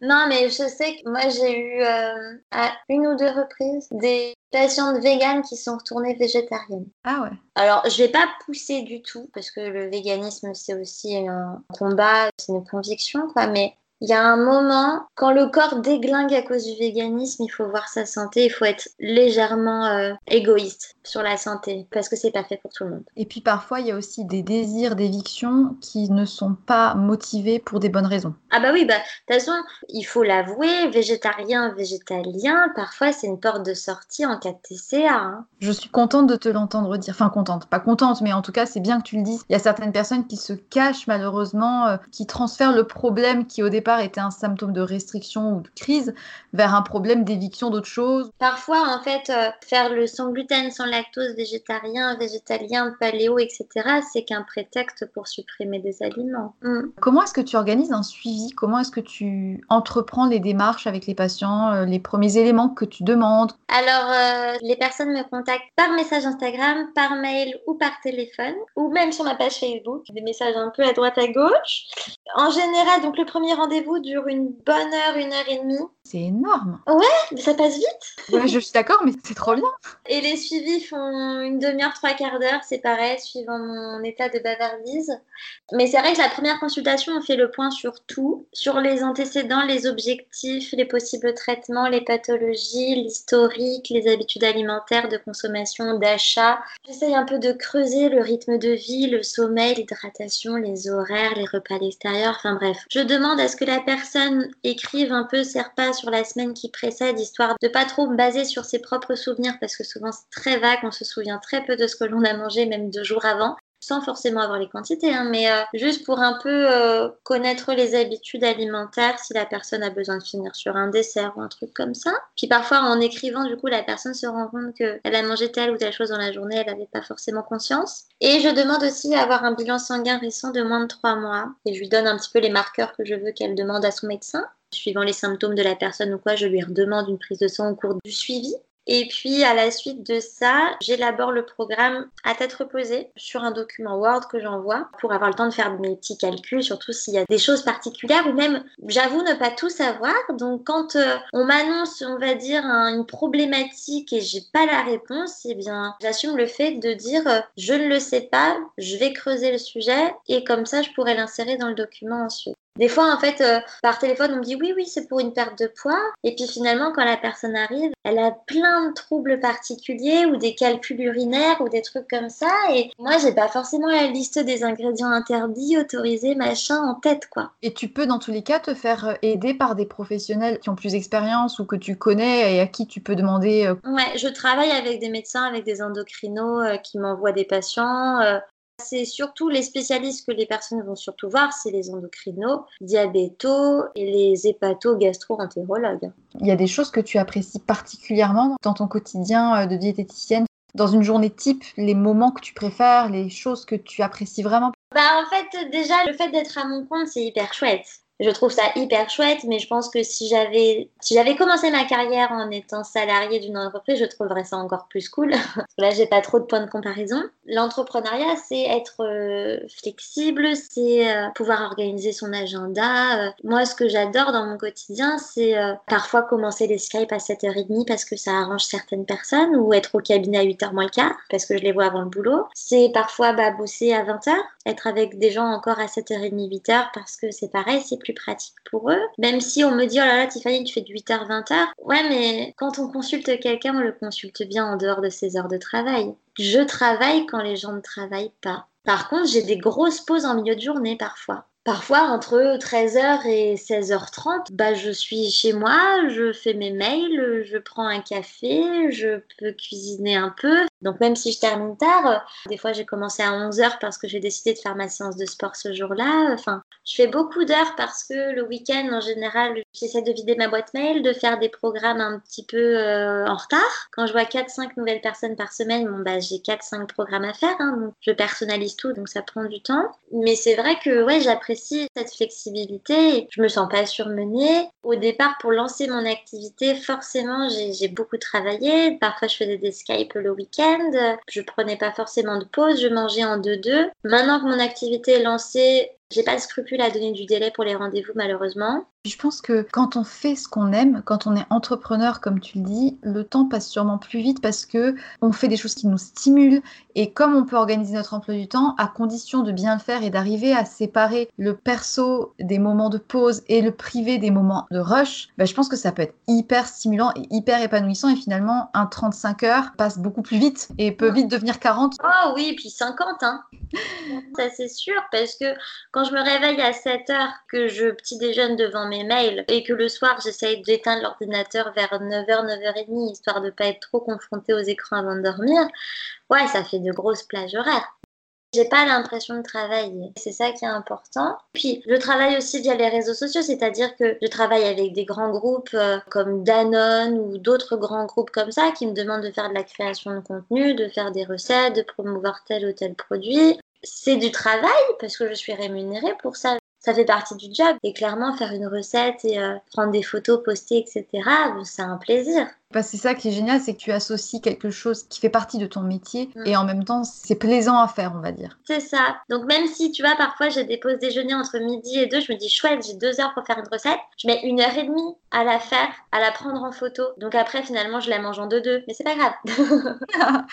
Non, mais je sais que moi j'ai eu euh, à une ou deux reprises des patientes véganes qui sont retournées végétariennes. Ah ouais. Alors je vais pas pousser du tout parce que le véganisme c'est aussi un combat, c'est une conviction quoi, mais il y a un moment, quand le corps déglingue à cause du véganisme, il faut voir sa santé, il faut être légèrement euh, égoïste sur la santé, parce que c'est pas fait pour tout le monde. Et puis parfois, il y a aussi des désirs d'éviction qui ne sont pas motivés pour des bonnes raisons. Ah bah oui, bah de toute façon, il faut l'avouer, végétarien, végétalien, parfois c'est une porte de sortie en cas de TCA. Hein. Je suis contente de te l'entendre dire, enfin contente, pas contente, mais en tout cas c'est bien que tu le dises. Il y a certaines personnes qui se cachent malheureusement, euh, qui transfèrent le problème qui au départ était un symptôme de restriction ou de crise vers un problème d'éviction d'autre chose. Parfois, en fait, euh, faire le sans gluten, sans lactose, végétarien, végétalien, paléo, etc., c'est qu'un prétexte pour supprimer des aliments. Mm. Comment est-ce que tu organises un suivi? Comment est-ce que tu entreprends les démarches avec les patients, euh, les premiers éléments que tu demandes? Alors, euh, les personnes me contactent par message Instagram, par mail ou par téléphone, ou même sur ma page Facebook, des messages un peu à droite à gauche. En général, donc le premier rendez-vous vous dure une bonne heure, une heure et demie. C'est énorme. Ouais, mais ça passe vite. Ouais, je suis d'accord, mais c'est trop bien. Et les suivis font une demi-heure, trois quarts d'heure, c'est pareil, suivant mon état de bavardise. Mais c'est vrai que la première consultation, on fait le point sur tout, sur les antécédents, les objectifs, les possibles traitements, les pathologies, l'historique, les habitudes alimentaires de consommation, d'achat. J'essaye un peu de creuser le rythme de vie, le sommeil, l'hydratation, les horaires, les repas à l'extérieur, enfin bref. Je demande à ce que la personne écrive un peu ses repas sur la semaine qui précède, histoire de pas trop baser sur ses propres souvenirs, parce que souvent c'est très vague, on se souvient très peu de ce que l'on a mangé, même deux jours avant sans forcément avoir les quantités, hein, mais euh, juste pour un peu euh, connaître les habitudes alimentaires, si la personne a besoin de finir sur un dessert ou un truc comme ça. Puis parfois, en écrivant, du coup, la personne se rend compte qu'elle a mangé telle ou telle chose dans la journée, elle n'avait pas forcément conscience. Et je demande aussi à avoir un bilan sanguin récent de moins de trois mois, et je lui donne un petit peu les marqueurs que je veux qu'elle demande à son médecin. Suivant les symptômes de la personne ou quoi, je lui redemande une prise de sang au cours du suivi. Et puis à la suite de ça, j'élabore le programme à tête reposée sur un document Word que j'envoie pour avoir le temps de faire mes petits calculs, surtout s'il y a des choses particulières ou même, j'avoue, ne pas tout savoir. Donc quand euh, on m'annonce, on va dire, une problématique et j'ai pas la réponse, eh bien, j'assume le fait de dire euh, je ne le sais pas, je vais creuser le sujet et comme ça, je pourrais l'insérer dans le document ensuite. Des fois, en fait, euh, par téléphone, on me dit oui, oui, c'est pour une perte de poids. Et puis finalement, quand la personne arrive, elle a plein de troubles particuliers ou des calculs urinaires ou des trucs comme ça. Et moi, j'ai pas forcément la liste des ingrédients interdits, autorisés, machin en tête, quoi. Et tu peux, dans tous les cas, te faire euh, aider par des professionnels qui ont plus d'expérience ou que tu connais et à qui tu peux demander. Euh, ouais, je travaille avec des médecins, avec des endocrinos qui m'envoient des patients. C'est surtout les spécialistes que les personnes vont surtout voir, c'est les endocrinos, diabétos et les hépato-gastro-entérologues. Il y a des choses que tu apprécies particulièrement dans ton quotidien euh, de diététicienne dans une journée type, les moments que tu préfères, les choses que tu apprécies vraiment? Bah en fait déjà le fait d'être à mon compte c'est hyper chouette. Je trouve ça hyper chouette, mais je pense que si j'avais si j'avais commencé ma carrière en étant salarié d'une entreprise, je trouverais ça encore plus cool. Là, j'ai pas trop de points de comparaison. L'entrepreneuriat, c'est être euh, flexible, c'est euh, pouvoir organiser son agenda. Euh, moi, ce que j'adore dans mon quotidien, c'est parfois commencer les Skype à 7h30 parce que ça arrange certaines personnes, ou être au cabinet à 8h moins le quart parce que je les vois avant le boulot. C'est parfois bah, bosser à 20h, être avec des gens encore à 7h30, 8h parce que c'est pareil, c'est plus pratique pour eux. Même si on me dit, oh là là, Tiffany, tu fais de 8h, 20h. Ouais, mais quand on consulte quelqu'un, on le consulte bien en dehors de ses heures de travail. Je travaille quand les gens ne travaillent pas. Par contre, j'ai des grosses pauses en milieu de journée parfois. Parfois, entre 13h et 16h30, bah, je suis chez moi, je fais mes mails, je prends un café, je peux cuisiner un peu. Donc même si je termine tard, euh, des fois j'ai commencé à 11h parce que j'ai décidé de faire ma séance de sport ce jour-là. Enfin, je fais beaucoup d'heures parce que le week-end, en général, j'essaie de vider ma boîte mail, de faire des programmes un petit peu euh, en retard. Quand je vois 4-5 nouvelles personnes par semaine, bon, bah, j'ai 4-5 programmes à faire. Hein, donc je personnalise tout, donc ça prend du temps. Mais c'est vrai que ouais, j'apprécie cette flexibilité. Je me sens pas surmenée. Au départ, pour lancer mon activité, forcément, j'ai beaucoup travaillé. Parfois, je faisais des Skype le week-end. Je prenais pas forcément de pause. Je mangeais en deux-deux. Maintenant que mon activité est lancée, j'ai pas de scrupule à donner du délai pour les rendez-vous, malheureusement. Je pense que quand on fait ce qu'on aime, quand on est entrepreneur, comme tu le dis, le temps passe sûrement plus vite parce que on fait des choses qui nous stimulent et comme on peut organiser notre emploi du temps, à condition de bien le faire et d'arriver à séparer le perso des moments de pause et le privé des moments de rush, ben je pense que ça peut être hyper stimulant et hyper épanouissant et finalement un 35 heures passe beaucoup plus vite et peut vite devenir 40. Oh oui, puis 50, hein. ça c'est sûr parce que quand je me réveille à 7 heures, que je petit déjeune devant mes mails et que le soir j'essaye d'éteindre l'ordinateur vers 9h, 9h30 histoire de pas être trop confrontée aux écrans avant de dormir, ouais, ça fait de grosses plages horaires. J'ai pas l'impression de travailler. C'est ça qui est important. Puis, je travaille aussi via les réseaux sociaux, c'est-à-dire que je travaille avec des grands groupes euh, comme Danone ou d'autres grands groupes comme ça qui me demandent de faire de la création de contenu, de faire des recettes, de promouvoir tel ou tel produit c'est du travail parce que je suis rémunérée pour ça. Ça fait partie du job. Et clairement, faire une recette et euh, prendre des photos, poster, etc., c'est un plaisir. Bah, c'est ça qui est génial, c'est que tu associes quelque chose qui fait partie de ton métier mm. et en même temps, c'est plaisant à faire, on va dire. C'est ça. Donc même si, tu vois, parfois j'ai des pauses déjeuner entre midi et deux, je me dis, chouette, j'ai deux heures pour faire une recette. Je mets une heure et demie à la faire, à la prendre en photo. Donc après, finalement, je la mange en deux-deux. Mais c'est pas grave.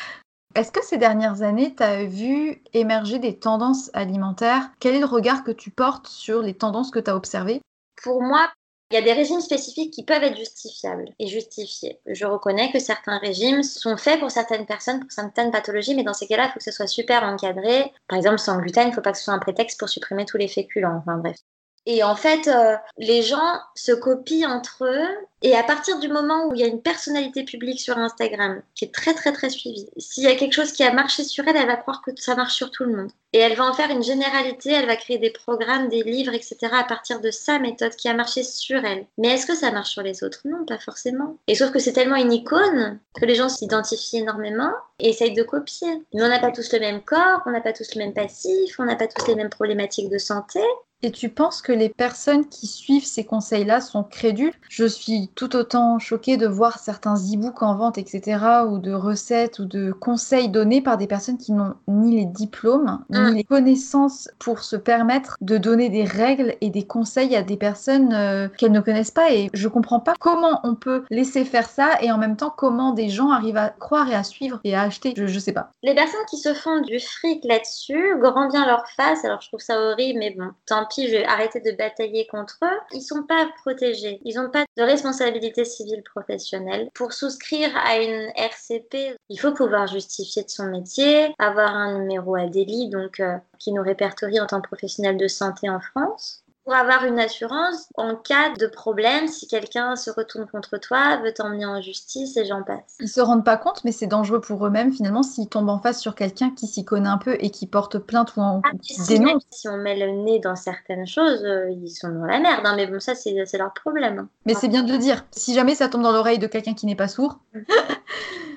Est-ce que ces dernières années, tu as vu émerger des tendances alimentaires? Quel est le regard que tu portes sur les tendances que tu as observées? Pour moi, il y a des régimes spécifiques qui peuvent être justifiables et justifiés. Je reconnais que certains régimes sont faits pour certaines personnes, pour certaines pathologies, mais dans ces cas-là, il faut que ce soit super encadré. Par exemple, sans gluten, il ne faut pas que ce soit un prétexte pour supprimer tous les féculents. Enfin bref. Et en fait, euh, les gens se copient entre eux. Et à partir du moment où il y a une personnalité publique sur Instagram qui est très très très suivie, s'il y a quelque chose qui a marché sur elle, elle va croire que ça marche sur tout le monde. Et elle va en faire une généralité, elle va créer des programmes, des livres, etc. à partir de sa méthode qui a marché sur elle. Mais est-ce que ça marche sur les autres? Non, pas forcément. Et sauf que c'est tellement une icône que les gens s'identifient énormément et essayent de copier. Mais on n'a pas tous le même corps, on n'a pas tous le même passif, on n'a pas tous les mêmes problématiques de santé. Et tu penses que les personnes qui suivent ces conseils-là sont crédules? Je suis tout autant choquée de voir certains e-books en vente, etc., ou de recettes ou de conseils donnés par des personnes qui n'ont ni les diplômes, ni mm. les connaissances pour se permettre de donner des règles et des conseils à des personnes euh, qu'elles ne connaissent pas. Et je comprends pas comment on peut laisser faire ça et en même temps comment des gens arrivent à croire et à suivre et à acheter. Je, je sais pas. Les personnes qui se font du fric là-dessus, grand bien leur face. Alors je trouve ça horrible, mais bon, tant pis je vais arrêter de batailler contre eux, ils sont pas protégés. Ils n'ont pas de responsabilité civile professionnelle. Pour souscrire à une RCP, il faut pouvoir justifier de son métier, avoir un numéro à délit, donc euh, qui nous répertorie en tant que professionnel de santé en France pour avoir une assurance en cas de problème, si quelqu'un se retourne contre toi, veut t'emmener en justice et j'en passe. Ils se rendent pas compte, mais c'est dangereux pour eux-mêmes finalement s'ils tombent en face sur quelqu'un qui s'y connaît un peu et qui porte plainte ou en ah, dénonce. Si on met le nez dans certaines choses, euh, ils sont dans la merde, hein, mais bon, ça c'est leur problème. Hein. Mais c'est bien de le dire. Si jamais ça tombe dans l'oreille de quelqu'un qui n'est pas sourd.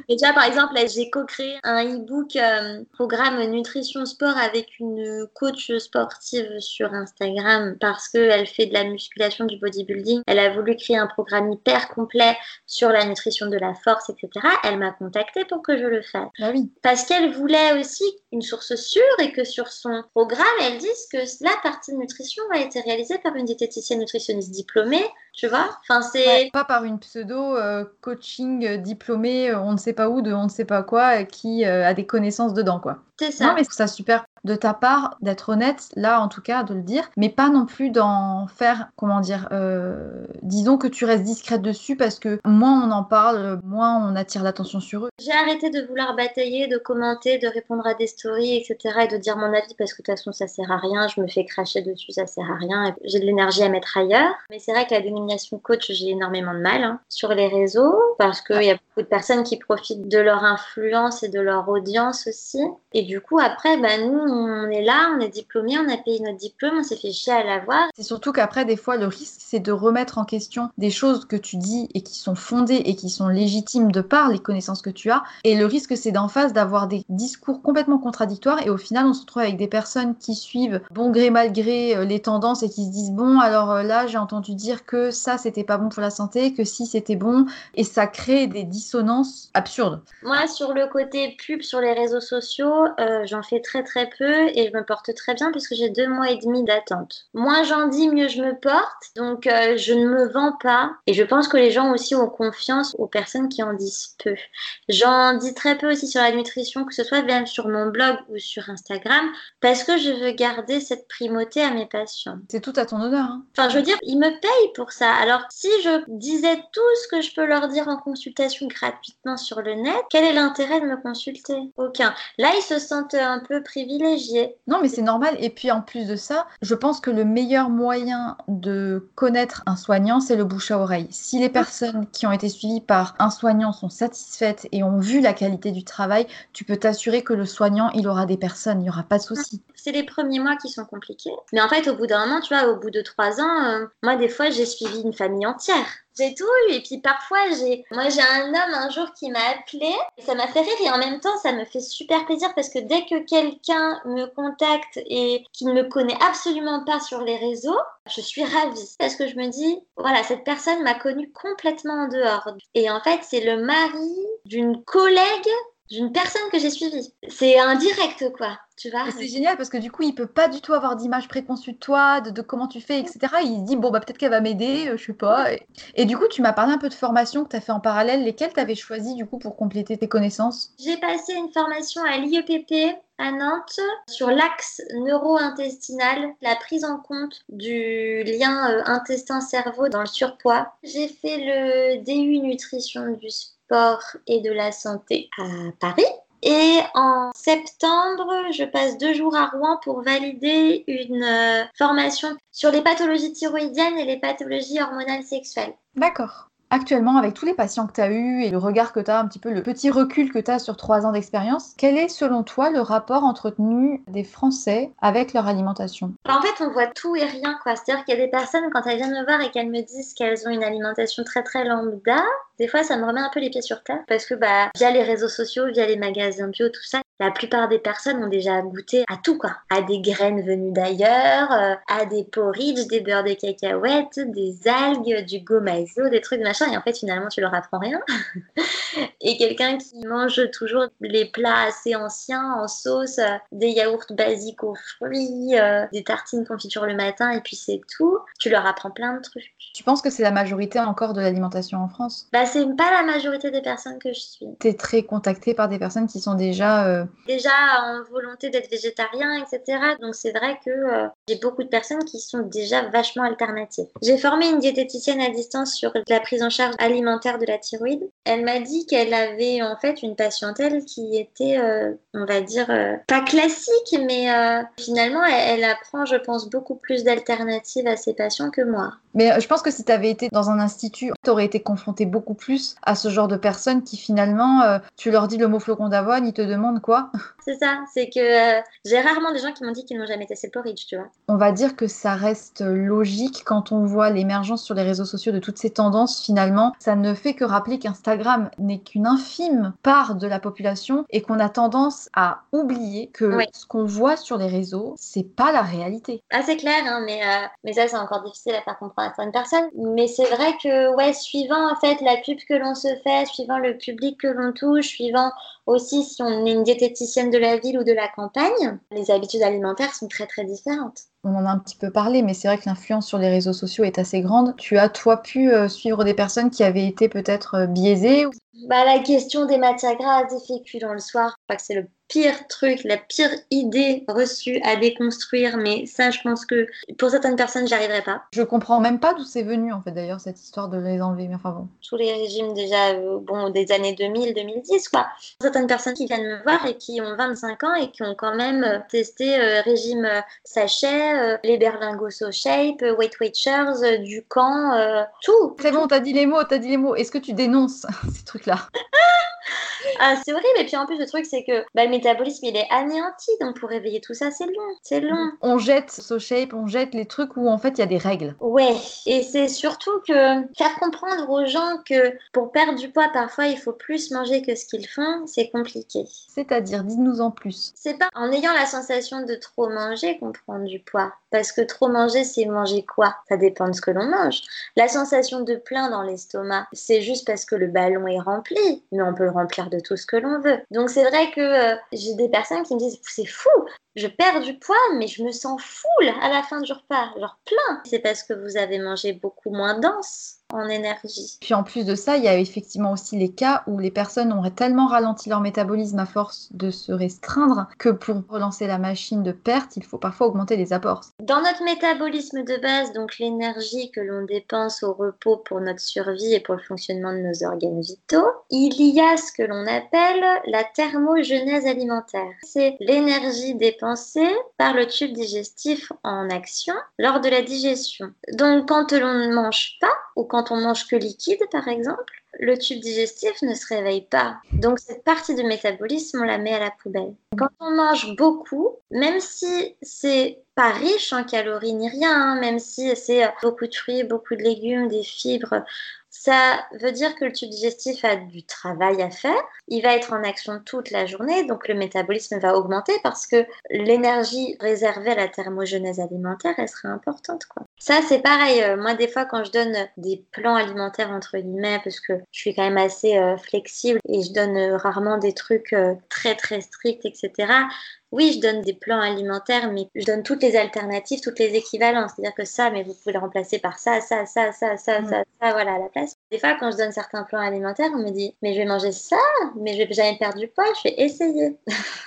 Et déjà, par exemple, j'ai co-créé un e-book euh, programme nutrition sport avec une coach sportive sur Instagram parce qu'elle fait de la musculation, du bodybuilding. Elle a voulu créer un programme hyper complet sur la nutrition de la force, etc. Elle m'a contactée pour que je le fasse. Bah oui. Parce qu'elle voulait aussi une source sûre et que sur son programme, elle dise que la partie nutrition a été réalisée par une diététicienne nutritionniste diplômée tu vois? Enfin c'est pas par une pseudo euh, coaching diplômée on ne sait pas où de on ne sait pas quoi qui euh, a des connaissances dedans quoi. C'est ça. Non mais c'est ça super de ta part d'être honnête, là en tout cas, de le dire, mais pas non plus d'en faire, comment dire, euh, disons que tu restes discrète dessus parce que moins on en parle, moins on attire l'attention sur eux. J'ai arrêté de vouloir batailler, de commenter, de répondre à des stories, etc. et de dire mon avis parce que de toute façon ça sert à rien, je me fais cracher dessus, ça sert à rien, j'ai de l'énergie à mettre ailleurs. Mais c'est vrai que la dénomination coach, j'ai énormément de mal hein, sur les réseaux parce qu'il y a beaucoup de personnes qui profitent de leur influence et de leur audience aussi. Et du coup, après, bah, nous, on est là, on est diplômé, on a payé notre diplôme, on s'est fait chier à l'avoir. C'est surtout qu'après, des fois, le risque, c'est de remettre en question des choses que tu dis et qui sont fondées et qui sont légitimes de par les connaissances que tu as. Et le risque, c'est d'en face d'avoir des discours complètement contradictoires et au final, on se retrouve avec des personnes qui suivent bon gré mal gré euh, les tendances et qui se disent bon, alors euh, là, j'ai entendu dire que ça, c'était pas bon pour la santé, que si, c'était bon. Et ça crée des dissonances absurdes. Moi, sur le côté pub sur les réseaux sociaux, euh, j'en fais très très peu et je me porte très bien puisque j'ai deux mois et demi d'attente. Moins j'en dis, mieux je me porte. Donc euh, je ne me vends pas et je pense que les gens aussi ont confiance aux personnes qui en disent peu. J'en dis très peu aussi sur la nutrition, que ce soit bien sur mon blog ou sur Instagram, parce que je veux garder cette primauté à mes patients. C'est tout à ton honneur. Hein. Enfin, je veux dire, ils me payent pour ça. Alors si je disais tout ce que je peux leur dire en consultation gratuitement sur le net, quel est l'intérêt de me consulter? Aucun. Là, ils se sentent un peu privilégiés. Non, mais c'est normal. Et puis en plus de ça, je pense que le meilleur moyen de connaître un soignant, c'est le bouche à oreille. Si les personnes qui ont été suivies par un soignant sont satisfaites et ont vu la qualité du travail, tu peux t'assurer que le soignant, il aura des personnes, il n'y aura pas de souci. C'est les premiers mois qui sont compliqués. Mais en fait, au bout d'un moment, tu vois, au bout de trois ans, euh, moi, des fois, j'ai suivi une famille entière j'ai tout eu. Et puis parfois, j'ai, moi, j'ai un homme un jour qui m'a appelé. Et ça m'a fait rire et en même temps, ça me fait super plaisir parce que dès que quelqu'un me contacte et qui ne me connaît absolument pas sur les réseaux, je suis ravie parce que je me dis, voilà, cette personne m'a connue complètement en dehors. Et en fait, c'est le mari d'une collègue d'une personne que j'ai suivie. C'est indirect, quoi. Tu vois C'est génial parce que du coup, il peut pas du tout avoir d'image préconçue de toi, de, comment tu fais, etc. Il se dit, bon, bah, peut-être qu'elle va m'aider, euh, je sais pas. Et, du coup, tu m'as parlé un peu de formation que tu as fait en parallèle. Lesquelles tu avais choisi du coup pour compléter tes connaissances? J'ai passé une formation à l'IEPP à Nantes sur l'axe neuro-intestinal, la prise en compte du lien euh, intestin-cerveau dans le surpoids. J'ai fait le DU nutrition du sport et de la santé à Paris. Et en septembre, je passe deux jours à Rouen pour valider une euh, formation sur les pathologies thyroïdiennes et les pathologies hormonales sexuelles. D'accord actuellement, avec tous les patients que tu as eus et le regard que tu as, un petit peu le petit recul que tu as sur trois ans d'expérience, quel est selon toi le rapport entretenu des Français avec leur alimentation? En fait, on voit tout et rien. quoi. C'est-à-dire qu'il y a des personnes, quand elles viennent me voir et qu'elles me disent qu'elles ont une alimentation très très lambda, des fois ça me remet un peu les pieds sur terre parce que bah, via les réseaux sociaux, via les magasins bio, tout ça, la plupart des personnes ont déjà goûté à tout, quoi. À des graines venues d'ailleurs, euh, à des porridge, des beurres de cacahuètes, des algues, du gomazo, des trucs machin. Et en fait, finalement, tu leur apprends rien. et quelqu'un qui mange toujours les plats assez anciens en sauce, euh, des yaourts basiques aux fruits, euh, des tartines confiture le matin, et puis c'est tout. Tu leur apprends plein de trucs. Tu penses que c'est la majorité encore de l'alimentation en France? Bah, c'est pas la majorité des personnes que je suis. Tu es très contactée par des personnes qui sont déjà déjà en volonté d'être végétarien, etc. Donc c'est vrai que euh, j'ai beaucoup de personnes qui sont déjà vachement alternatives. J'ai formé une diététicienne à distance sur la prise en charge alimentaire de la thyroïde. Elle m'a dit qu'elle avait en fait une patientèle qui était, euh, on va dire, euh, pas classique, mais finalement elle, elle, apprend, je pense, beaucoup plus d'alternatives à ses patients que moi. Mais je pense que si tu avais été dans un institut, tu aurais été confronté beaucoup plus à ce genre de personnes qui finalement, tu leur dis le mot flocon d'avoine, ils te demandent quoi? C'est ça, c'est que euh, j'ai rarement des gens qui m'ont dit qu'ils n'ont jamais testé le porridge, tu vois. On va dire que ça reste logique quand on voit l'émergence sur les réseaux sociaux de toutes ces tendances finalement. Ça ne fait que rappeler qu'Instagram n'est qu'une infime part de la population et qu'on a tendance à oublier que ce qu'on voit sur les réseaux, c'est pas la réalité. Ah, c'est clair, hein, mais, euh, mais ça, c'est encore difficile à faire comprendre à certaines personnes. Mais c'est vrai que, ouais, suivant en fait la pub que l'on se fait, suivant le public que l'on touche, suivant aussi si on est une diététicienne de la ville ou de la campagne, les habitudes alimentaires sont très très différentes. On en a un petit peu parlé, mais c'est vrai que l'influence sur les réseaux sociaux est assez grande. Tu as, toi, pu euh, suivre des personnes qui avaient été peut-être euh, biaisées bah, La question des matières grasses, des féculents le soir, je crois que c'est le pire truc, la pire idée reçue à déconstruire, mais ça, je pense que pour certaines personnes, j'y arriverai pas. Je comprends même pas d'où c'est venu, en fait, d'ailleurs, cette histoire de les enlever, mais enfin bon. Tous les régimes, déjà, euh, bon, des années 2000, 2010, quoi. Certaines personnes qui viennent me voir et qui ont 25 ans et qui ont quand même euh, testé euh, régime sachet, les berlingots So Shape, Weight Watchers, du camp, tout. C'est bon, t'as dit les mots, t'as dit les mots. Est-ce que tu dénonces ces trucs-là? Ah, c'est horrible. Et puis en plus, le truc, c'est que bah, le métabolisme, il est anéanti. Donc pour réveiller tout ça, c'est long. C'est long. On jette So Shape, on jette les trucs où en fait il y a des règles. Ouais. Et c'est surtout que faire comprendre aux gens que pour perdre du poids, parfois il faut plus manger que ce qu'ils font, c'est compliqué. C'est-à-dire, dites-nous en plus. C'est pas en ayant la sensation de trop manger qu'on prend du poids. Parce que trop manger, c'est manger quoi? Ça dépend de ce que l'on mange. La sensation de plein dans l'estomac, c'est juste parce que le ballon est rempli. Mais on peut le remplir de tout ce que l'on veut. Donc c'est vrai que euh, j'ai des personnes qui me disent c'est fou, je perds du poids, mais je me sens foule à la fin du repas, genre plein. C'est parce que vous avez mangé beaucoup moins dense en énergie. Puis en plus de ça, il y a effectivement aussi les cas où les personnes auraient tellement ralenti leur métabolisme à force de se restreindre que pour relancer la machine de perte, il faut parfois augmenter les apports. Dans notre métabolisme de base, donc l'énergie que l'on dépense au repos pour notre survie et pour le fonctionnement de nos organes vitaux, il y a ce que l'on appelle la thermogenèse alimentaire. C'est l'énergie dépensée par le tube digestif en action lors de la digestion. Donc quand l'on ne mange pas ou quand quand on mange que liquide, par exemple, le tube digestif ne se réveille pas. Donc cette partie du métabolisme, on la met à la poubelle. Quand on mange beaucoup, même si c'est pas riche en calories ni rien, hein, même si c'est beaucoup de fruits, beaucoup de légumes, des fibres, ça veut dire que le tube digestif a du travail à faire. Il va être en action toute la journée, donc le métabolisme va augmenter parce que l'énergie réservée à la thermogenèse alimentaire, elle serait importante. Quoi. Ça, c'est pareil. Euh, moi, des fois, quand je donne des plans alimentaires, entre guillemets, parce que je suis quand même assez euh, flexible et je donne euh, rarement des trucs très, très stricts, etc., oui, je donne des plans alimentaires, mais je donne toutes les alternatives, toutes les équivalences. C'est-à-dire que ça, mais vous pouvez le remplacer par ça, ça, ça, ça, ça, mm. ça, ça, voilà, à la place. Des fois, quand je donne certains plans alimentaires, on me dit, mais je vais manger ça, mais je vais jamais perdre du poids, je vais essayer.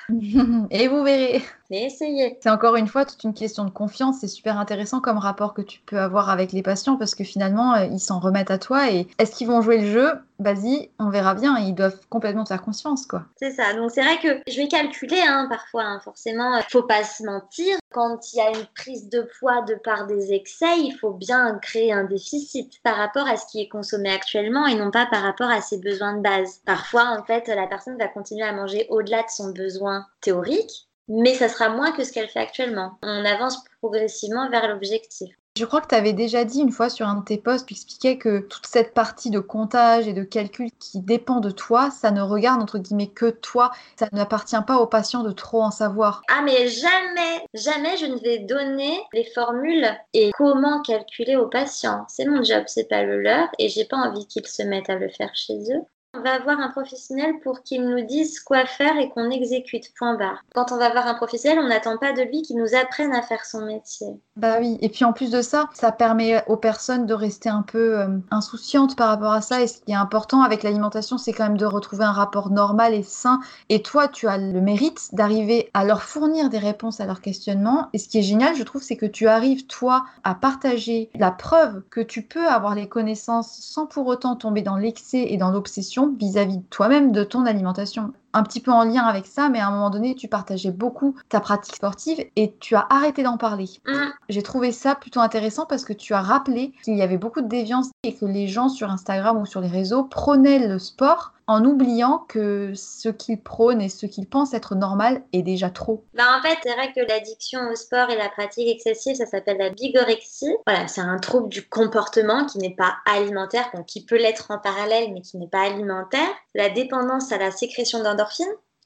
Et vous verrez. Mais essayez. C'est encore une fois toute une question de confiance. C'est super intéressant comme rapport que tu peux avoir avec les patients parce que finalement, euh, ils s'en remettent à toi et est-ce qu'ils vont jouer le jeu? Vas-y, on verra bien. Ils doivent complètement te faire confiance, quoi. C'est ça. Donc c'est vrai que je vais calculer hein, parfois. Hein, forcément, euh, faut pas se mentir. Quand il y a une prise de poids de par des excès, il faut bien créer un déficit par rapport à ce qui est consommé actuellement et non pas par rapport à ses besoins de base. Parfois, en fait, la personne va continuer à manger au-delà de son besoin théorique mais ça sera moins que ce qu'elle fait actuellement. On avance progressivement vers l'objectif. Je crois que tu avais déjà dit une fois sur un de tes posts, tu expliquais que toute cette partie de comptage et de calcul qui dépend de toi, ça ne regarde entre guillemets que toi. Ça n'appartient pas au patient de trop en savoir. Ah mais jamais, jamais je ne vais donner les formules et comment calculer aux patients. C'est mon job, c'est pas le leur et j'ai pas envie qu'ils se mettent à le faire chez eux. On va avoir un professionnel pour qu'il nous dise quoi faire et qu'on exécute, point barre. Quand on va voir un professionnel, on n'attend pas de lui qu'il nous apprenne à faire son métier. Bah oui, et puis en plus de ça, ça permet aux personnes de rester un peu euh, insouciantes par rapport à ça. Et ce qui est important avec l'alimentation, c'est quand même de retrouver un rapport normal et sain. Et toi, tu as le mérite d'arriver à leur fournir des réponses à leurs questionnements. Et ce qui est génial, je trouve, c'est que tu arrives, toi, à partager la preuve que tu peux avoir les connaissances sans pour autant tomber dans l'excès et dans l'obsession vis-à-vis de toi-même, de ton alimentation. Un petit peu en lien avec ça, mais à un moment donné, tu partageais beaucoup ta pratique sportive et tu as arrêté d'en parler. Mm. J'ai trouvé ça plutôt intéressant parce que tu as rappelé qu'il y avait beaucoup de déviance et que les gens sur Instagram ou sur les réseaux prônaient le sport en oubliant que ce qu'ils prônent et ce qu'ils pensent être normal est déjà trop. Bah en fait, c'est vrai que l'addiction au sport et la pratique excessive, ça s'appelle la bigorexie. Voilà, c'est un trouble du comportement qui n'est pas alimentaire, qui peut l'être en parallèle, mais qui n'est pas alimentaire. La dépendance à la sécrétion d'endorphine,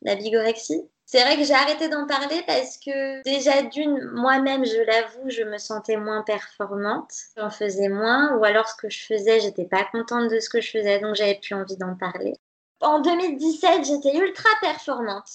la bigorexie. C'est vrai que j'ai arrêté d'en parler parce que déjà d'une, moi-même, je l'avoue, je me sentais moins performante. J'en faisais moins ou alors ce que je faisais, j'étais pas contente de ce que je faisais, donc j'avais plus envie d'en parler. En 2017, j'étais ultra performante.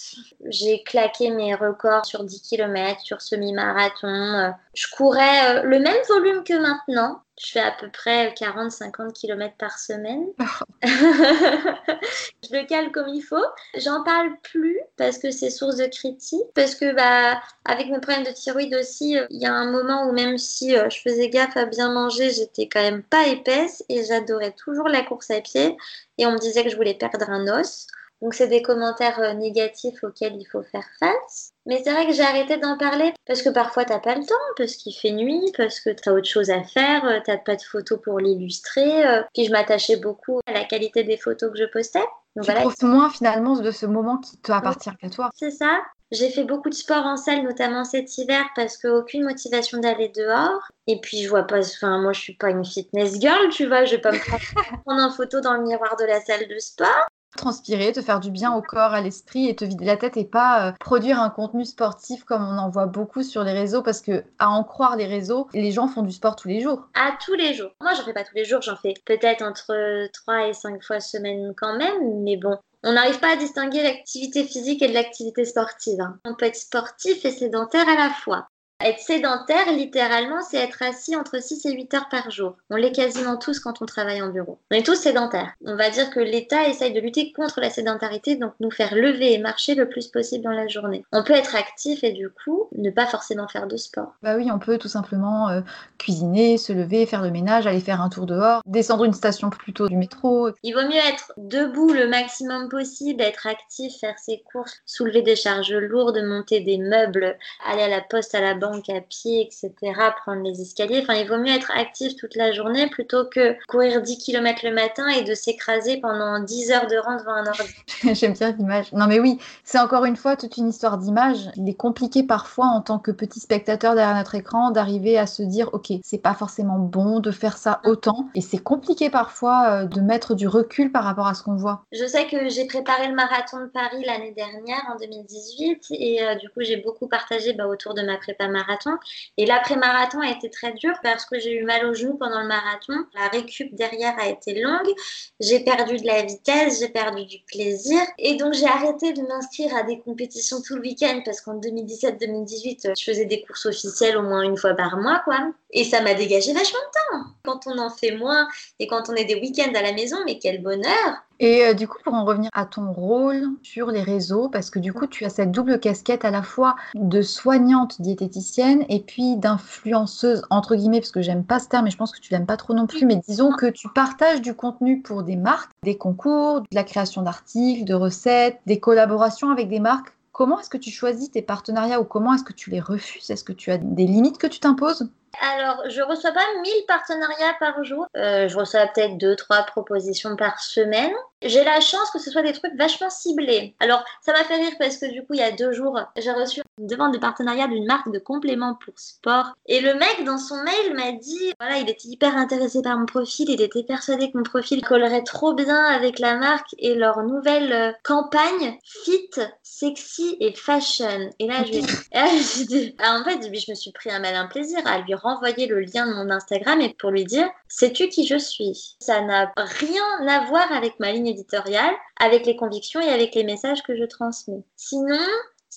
J'ai claqué mes records sur 10 km, sur semi-marathon. Je courais euh, le même volume que maintenant. Je fais à peu près 40-50 km par semaine. je le cale comme il faut. J'en parle plus parce que c'est source de critique. Parce que, bah, avec mes problèmes de thyroïde aussi, euh, il y a un moment où même si euh, je faisais gaffe à bien manger, j'étais quand même pas épaisse et j'adorais toujours la course à pied. Et on me disait que je voulais perdre un os. Donc c'est des commentaires euh, négatifs auxquels il faut faire face. Mais c'est vrai que j'ai arrêté d'en parler parce que parfois t'as pas le temps, parce qu'il fait nuit, parce que t'as autre chose à faire, euh, t'as pas de photos pour l'illustrer. Euh. Puis je m'attachais beaucoup à la qualité des photos que je postais. Donc tu profites moins finalement de ce moment qui t'appartient qu'à toi. C'est ça. J'ai fait beaucoup de sport en salle, notamment cet hiver, parce qu'aucune motivation d'aller dehors. Et puis, je vois pas, enfin, moi, je suis pas une fitness girl, tu vois, je vais pas me prendre en photo dans le miroir de la salle de sport transpirer, te faire du bien au corps, à l'esprit et te vider la tête et pas euh, produire un contenu sportif comme on en voit beaucoup sur les réseaux parce que à en croire les réseaux, les gens font du sport tous les jours. À tous les jours. Moi, j'en fais pas tous les jours, j'en fais peut-être entre 3 et 5 fois semaine quand même, mais bon, on n'arrive pas à distinguer l'activité physique et de l'activité sportive. Hein. On peut être sportif et sédentaire à la fois. Être sédentaire, littéralement, c'est être assis entre 6 et 8 heures par jour. On l'est quasiment tous quand on travaille en bureau. On est tous sédentaires. On va dire que l'État essaye de lutter contre la sédentarité, donc nous faire lever et marcher le plus possible dans la journée. On peut être actif et du coup, ne pas forcément faire de sport. Bah oui, on peut tout simplement euh, cuisiner, se lever, faire le ménage, aller faire un tour dehors, descendre une station plutôt du métro. Il vaut mieux être debout le maximum possible, être actif, faire ses courses, soulever des charges lourdes, monter des meubles, aller à la poste, à la banque à pied, etc., prendre les escaliers. Enfin, il vaut mieux être actif toute la journée plutôt que courir 10 km le matin et de s'écraser pendant 10 heures de rang devant un ordi. J'aime bien l'image. Non, mais oui, c'est encore une fois toute une histoire d'image. Il est compliqué parfois en tant que petit spectateur derrière notre écran d'arriver à se dire, ok, c'est pas forcément bon de faire ça autant. Et c'est compliqué parfois euh, de mettre du recul par rapport à ce qu'on voit. Je sais que j'ai préparé le marathon de Paris l'année dernière, en 2018, et euh, du coup, j'ai beaucoup partagé bah, autour de ma prépa Et l'après-marathon a été très dur parce que j'ai eu mal au genou pendant le marathon. La récup derrière a été longue. J'ai perdu de la vitesse, j'ai perdu du plaisir. Et donc j'ai arrêté de m'inscrire à des compétitions tout le week-end parce qu'en 2017-2018, je faisais des courses officielles au moins une fois par mois, quoi. Et ça m'a dégagé vachement de temps. Quand on en fait moins et quand on est des week-ends à la maison, mais quel bonheur et euh, du coup, pour en revenir à ton rôle sur les réseaux, parce que du coup, tu as cette double casquette à la fois de soignante diététicienne et puis d'influenceuse, entre guillemets, parce que j'aime pas ce terme et je pense que tu l'aimes pas trop non plus, mais disons que tu partages du contenu pour des marques, des concours, de la création d'articles, de recettes, des collaborations avec des marques. Comment est-ce que tu choisis tes partenariats ou comment est-ce que tu les refuses? Est-ce que tu as des limites que tu t'imposes? Alors, je reçois pas 1000 partenariats par jour. Euh, je reçois peut-être 2-3 propositions par semaine. J'ai la chance que ce soit des trucs vachement ciblés. Alors, ça m'a fait rire parce que du coup, il y a deux jours, j'ai reçu une demande de partenariat d'une marque de compléments pour sport. Et le mec, dans son mail, m'a dit, voilà, il était hyper intéressé par mon profil. Il était persuadé que mon profil collerait trop bien avec la marque et leur nouvelle euh, campagne fit, sexy et fashion. Et là, je lui ai dit, ah, en fait, je me suis pris un malin plaisir à lui renvoyer le lien de mon Instagram et pour lui dire sais-tu qui je suis? Ça n'a rien à voir avec ma ligne éditoriale, avec les convictions et avec les messages que je transmets. Sinon,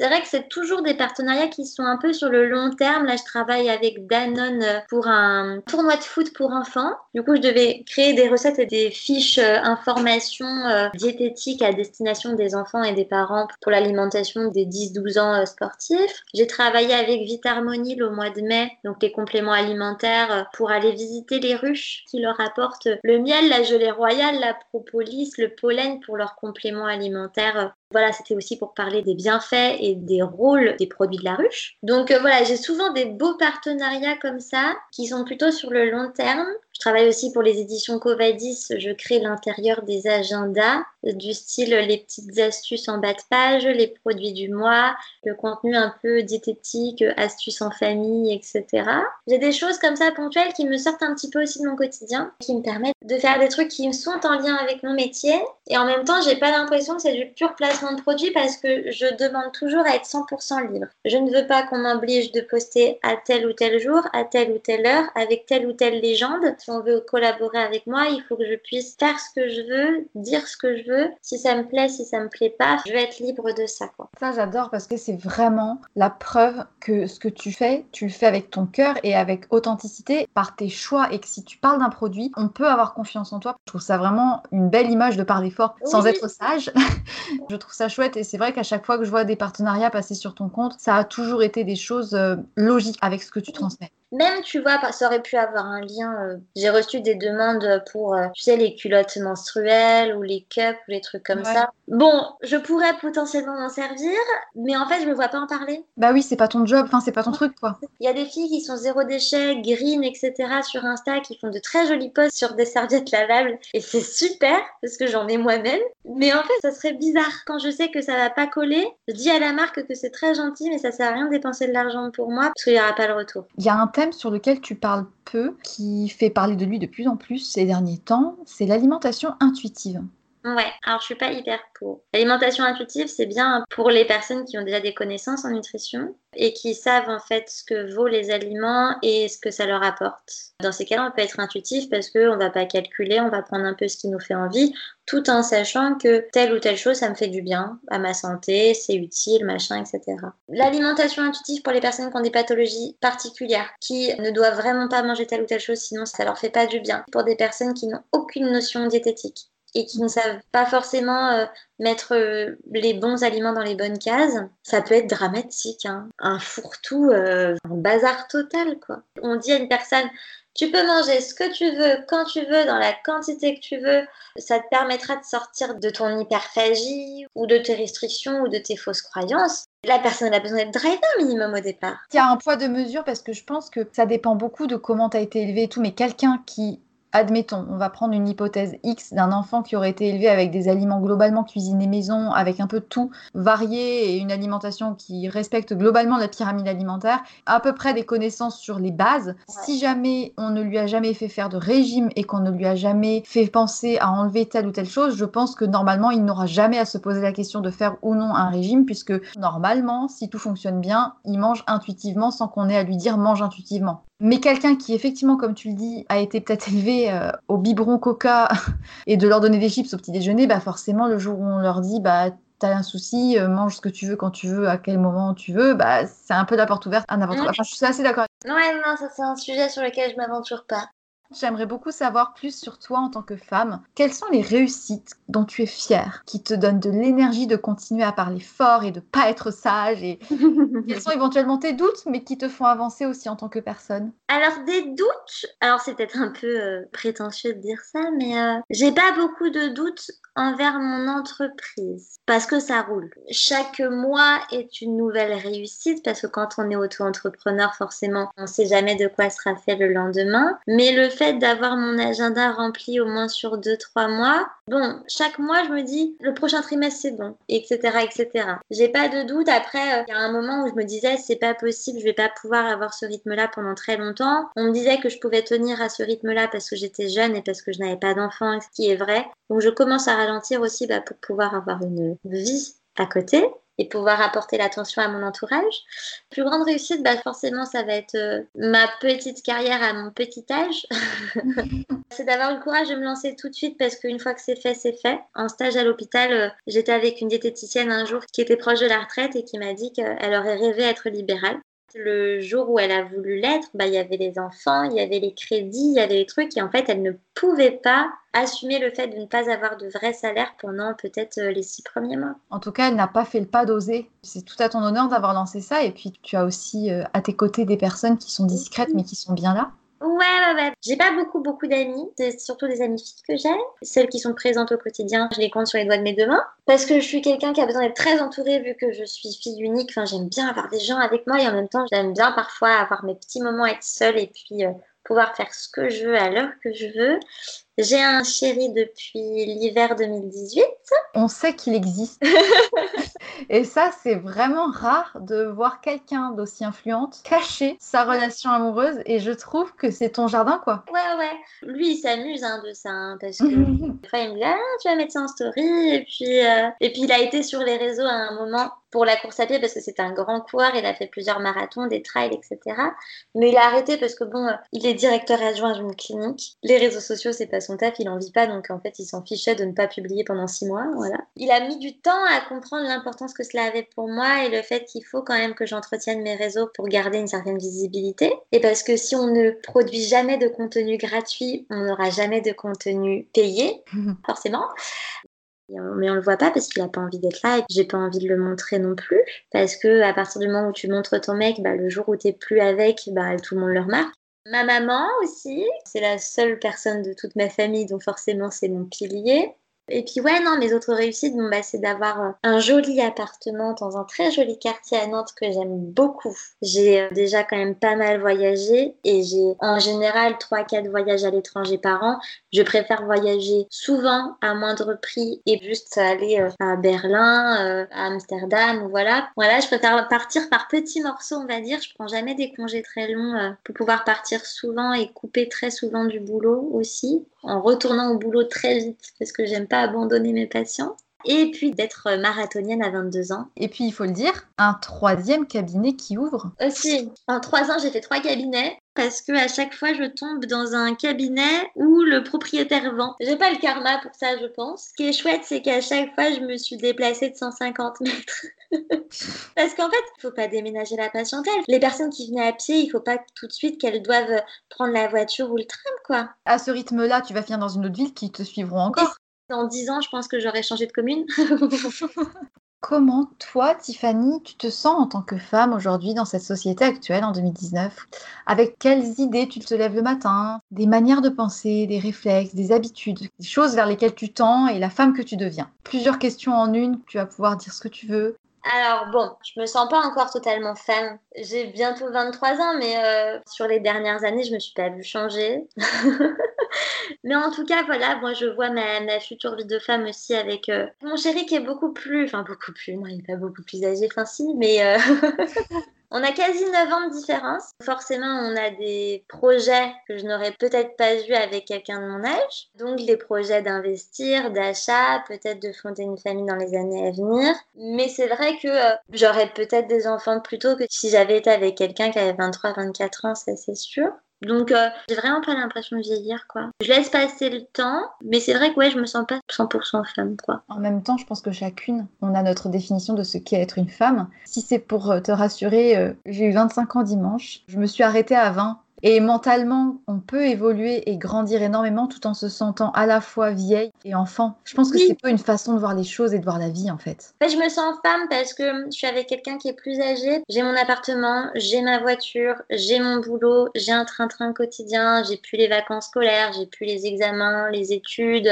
c'est vrai que c'est toujours des partenariats qui sont un peu sur le long terme. Là, je travaille avec Danone pour un tournoi de foot pour enfants. Du coup, je devais créer des recettes et des fiches euh, informations euh, diététiques à destination des enfants et des parents pour l'alimentation des 10-12 ans euh, sportifs. J'ai travaillé avec Vitarmonil au mois de mai, donc les compléments alimentaires pour aller visiter les ruches qui leur apportent le miel, la gelée royale, la propolis, le pollen pour leurs compléments alimentaires voilà, c'était aussi pour parler des bienfaits et des rôles des produits de la ruche. Donc euh, voilà, j'ai souvent des beaux partenariats comme ça qui sont plutôt sur le long terme. Je travaille aussi pour les éditions Covadis, je crée l'intérieur des agendas du style les petites astuces en bas de page, les produits du mois, le contenu un peu diététique, astuces en famille, etc. J'ai des choses comme ça ponctuelles qui me sortent un petit peu aussi de mon quotidien, qui me permettent de faire des trucs qui sont en lien avec mon métier et en même temps j'ai pas l'impression que c'est du pur placement de produit parce que je demande toujours à être 100% libre. Je ne veux pas qu'on m'oblige de poster à tel ou tel jour, à telle ou telle heure, avec telle ou telle légende. Si on veut collaborer avec moi, il faut que je puisse faire ce que je veux, dire ce que je veux. Si ça me plaît, si ça me plaît pas, je veux être libre de ça. Quoi. Ça, j'adore parce que c'est vraiment la preuve que ce que tu fais, tu le fais avec ton cœur et avec authenticité par tes choix et que si tu parles d'un produit, on peut avoir confiance en toi. Je trouve ça vraiment une belle image de parler fort sans être sage. je trouve ça chouette et c'est vrai qu'à chaque fois que je vois des partenariats passer sur ton compte, ça a toujours été des choses euh, logiques avec ce que tu transmets. Même, tu vois, ça aurait pu avoir un lien. Euh, j'ai reçu des demandes pour, euh, tu sais, les culottes menstruelles ou les cups ou les trucs comme ça. Bon, je pourrais potentiellement m'en servir, mais en fait, je me vois pas en parler. Bah oui, c'est pas ton job, enfin, c'est pas ton truc, quoi. Il y a des filles qui sont zéro déchet, green, etc. sur Insta, qui font de très jolis posts sur des serviettes lavables. Et c'est super, parce que j'en ai moi-même. Mais en fait, ça serait bizarre. Quand je sais que ça va pas coller, je dis à la marque que c'est très gentil, mais ça sert à rien de dépenser de l'argent pour moi, parce qu'il y aura pas le retour. Il y a un sur lequel tu parles peu, qui fait parler de lui de plus en plus ces derniers temps, c'est l'alimentation intuitive. Ouais, alors je suis pas hyper pour. L'alimentation intuitive, c'est bien pour les personnes qui ont déjà des connaissances en nutrition et qui savent en fait ce que vaut les aliments et ce que ça leur apporte. Dans ces cas-là, on peut être intuitif parce qu'on va pas calculer, on va prendre un peu ce qui nous fait envie, tout en sachant que telle ou telle chose, ça me fait du bien à ma santé, c'est utile, machin, etc. L'alimentation intuitive pour les personnes qui ont des pathologies particulières, qui ne doivent vraiment pas manger telle ou telle chose, sinon ça leur fait pas du bien. Pour des personnes qui n'ont aucune notion diététique et qui ne savent pas forcément euh, mettre euh, les bons aliments dans les bonnes cases, ça peut être dramatique. Hein. Un fourre-tout, euh, un bazar total, quoi. On dit à une personne, tu peux manger ce que tu veux, quand tu veux, dans la quantité que tu veux. Ça te permettra de sortir de ton hyperphagie ou de tes restrictions ou de tes fausses croyances. La personne a besoin d'être driver minimum au départ. Il y a un poids de mesure parce que je pense que ça dépend beaucoup de comment tu as été élevé et tout, mais quelqu'un qui admettons, on va prendre une hypothèse X d'un enfant qui aurait été élevé avec des aliments globalement cuisinés maison, avec un peu de tout varié et une alimentation qui respecte globalement la pyramide alimentaire, à peu près des connaissances sur les bases. Si jamais on ne lui a jamais fait faire de régime et qu'on ne lui a jamais fait penser à enlever telle ou telle chose, je pense que normalement il n'aura jamais à se poser la question de faire ou non un régime, puisque normalement, si tout fonctionne bien, il mange intuitivement sans qu'on ait à lui dire mange intuitivement. Mais quelqu'un qui, effectivement, comme tu le dis, a été peut-être élevé euh, au biberon coca et de leur donner des chips au petit déjeuner, bah forcément, le jour où on leur dit, bah, t'as un souci, euh, mange ce que tu veux quand tu veux, à quel moment tu veux, bah, c'est un peu la porte ouverte à n'importe quoi. Enfin, je suis assez d'accord. Ouais, non, ça c'est un sujet sur lequel je m'aventure pas. J'aimerais beaucoup savoir plus sur toi en tant que femme. Quelles sont les réussites dont tu es fière, qui te donnent de l'énergie de continuer à parler fort et de pas être sage et quels sont éventuellement tes doutes, mais qui te font avancer aussi en tant que personne? Alors des doutes, alors c'est peut-être un peu euh, prétentieux de dire ça, mais euh, j'ai pas beaucoup de doutes envers mon entreprise parce que ça roule. Chaque mois est une nouvelle réussite parce que quand on est auto-entrepreneur, forcément, on sait jamais de quoi sera fait le lendemain. Mais le fait d'avoir mon agenda rempli au moins sur 2-3 mois, bon, chaque mois, je me dis le prochain trimestre c'est bon, etc., etc. J'ai pas de doute. Après, euh, il y a un moment où je me disais c'est pas possible, je vais pas pouvoir avoir ce rythme-là pendant très longtemps. On me disait que je pouvais tenir à ce rythme-là parce que j'étais jeune et parce que je n'avais pas d'enfant, ce qui est vrai. Donc je commence à ralentir aussi bah, pour pouvoir avoir une vie à côté et pouvoir apporter l'attention à mon entourage. Plus grande réussite, bah forcément, ça va être euh, ma petite carrière à mon petit âge. c'est d'avoir le courage de me lancer tout de suite parce qu'une fois que c'est fait, c'est fait. En stage à l'hôpital, euh, j'étais avec une diététicienne un jour qui était proche de la retraite et qui m'a dit qu'elle aurait rêvé être libérale. Le jour où elle a voulu l'être, bah, il y avait les enfants, il y avait les crédits, il y avait les trucs, et en fait, elle ne pouvait pas assumer le fait de ne pas avoir de vrai salaire pendant peut-être euh, les six premiers mois. En tout cas, elle n'a pas fait le pas d'oser. C'est tout à ton honneur d'avoir lancé ça, et puis tu as aussi euh, à tes côtés des personnes qui sont discrètes, mais qui sont bien là. Ouais, ouais, ouais. J'ai pas beaucoup, beaucoup d'amis. C'est surtout des amies filles que j'ai. Celles qui sont présentes au quotidien, je les compte sur les doigts de mes deux mains. Parce que je suis quelqu'un qui a besoin d'être très entourée vu que je suis fille unique. Enfin, j'aime bien avoir des gens avec moi et en même temps, j'aime bien parfois avoir mes petits moments, être seule et puis euh, pouvoir faire ce que je veux à l'heure que je veux. J'ai un chéri depuis l'hiver 2018. On sait qu'il existe. Et ça, c'est vraiment rare de voir quelqu'un d'aussi influente cacher sa relation amoureuse. Et je trouve que c'est ton jardin, quoi. Ouais, ouais. Lui, il s'amuse hein, de ça. hein, parce que des fois, il me dit Ah, tu vas mettre ça en story. Et puis, euh, et puis, il a été sur les réseaux à un moment pour la course à pied parce que c'est un grand coureur. Il a fait plusieurs marathons, des trails, etc. Mais il a arrêté parce que, bon, euh, il est directeur adjoint d'une clinique. Les réseaux sociaux, c'est pas son taf. Il en vit pas. Donc, en fait, il s'en fichait de ne pas publier pendant six mois. Voilà. Il a mis du temps à comprendre l'importance que cela avait pour moi et le fait qu'il faut quand même que j'entretienne mes réseaux pour garder une certaine visibilité. Et parce que si on ne produit jamais de contenu gratuit, on n'aura jamais de contenu payé, forcément. Et on- Mais on le voit pas parce qu'il a pas envie d'être là et j'ai pas envie de le montrer non plus. Parce que à partir du moment où tu montres ton mec, bah, le jour où t'es plus avec, bah, tout le monde le remarque. Ma maman aussi, c'est la seule personne de toute ma famille, donc forcément c'est mon pilier. Et puis ouais, non, mes autres réussites, bah, c'est d'avoir euh, un joli appartement dans un très joli quartier à Nantes que j'aime beaucoup. J'ai euh, déjà quand même pas mal voyagé et j'ai en général 3-4 voyages à l'étranger par an. Je préfère voyager souvent à moindre prix et juste aller euh, à Berlin, à Amsterdam, voilà. Voilà, je préfère partir par petits morceaux, on va dire. Je prends jamais des congés très longs pour pouvoir partir souvent et couper très souvent du boulot aussi, en retournant au boulot très vite parce que j'aime pas abandonner mes patients. Et puis d'être marathonienne à 22 ans. Et puis, il faut le dire, un troisième cabinet qui ouvre. Aussi, en trois ans, j'ai fait trois cabinets parce que à chaque fois, je tombe dans un cabinet où le propriétaire vend. J'ai pas le karma pour ça, je pense. Ce qui est chouette, c'est qu'à chaque fois, je me suis déplacée de 150 mètres. parce qu'en fait, il faut pas déménager la patientèle. Les personnes qui venaient à pied, il faut pas tout de suite qu'elles doivent prendre la voiture ou le tram, quoi. À ce rythme-là, tu vas finir dans une autre ville qui te suivront encore. Dans 10 ans, je pense que j'aurais changé de commune. Comment, toi, Tiffany, tu te sens en tant que femme aujourd'hui dans cette société actuelle en 2019 Avec quelles idées tu te lèves le matin? Des manières de penser, des réflexes, des habitudes, des choses vers lesquelles tu tends et la femme que tu deviens? Plusieurs questions en une, tu vas pouvoir dire ce que tu veux. Alors bon, je me sens pas encore totalement femme. J'ai bientôt 23 ans, mais euh, sur les dernières années, je me suis pas vue changer. mais en tout cas, voilà, moi je vois ma, future vie de femme aussi avec euh, mon chéri qui est beaucoup plus, enfin beaucoup plus, non, il est pas beaucoup plus âgé, enfin si, mais euh, on a quasi 9 ans de différence. Forcément, on a des projets que je n'aurais peut-être pas eu avec quelqu'un de mon âge. Donc des projets d'investir, d'achat, peut-être de fonder une famille dans les années à venir. Mais c'est vrai que euh, j'aurais peut-être des enfants plus tôt que si j'avais été avec quelqu'un qui avait 23-24 ans, ça c'est sûr. Donc euh, j'ai vraiment pas l'impression de vieillir quoi. Je laisse passer le temps, mais c'est vrai que ouais, je me sens pas 100% femme quoi. En même temps, je pense que chacune, on a notre définition de ce qu'est être une femme. Si c'est pour euh, te rassurer, euh, j'ai eu 25 ans dimanche, je me suis arrêtée à 20. Et mentalement, on peut évoluer et grandir énormément tout en se sentant à la fois vieille et enfant. Je pense que Oui. c'est pas une façon de voir les choses et de voir la vie en fait. En fait, je me sens femme parce que je suis avec quelqu'un qui est plus âgé. J'ai mon appartement, j'ai ma voiture, j'ai mon boulot, j'ai un train-train quotidien, j'ai plus les vacances scolaires, j'ai plus les examens, les études.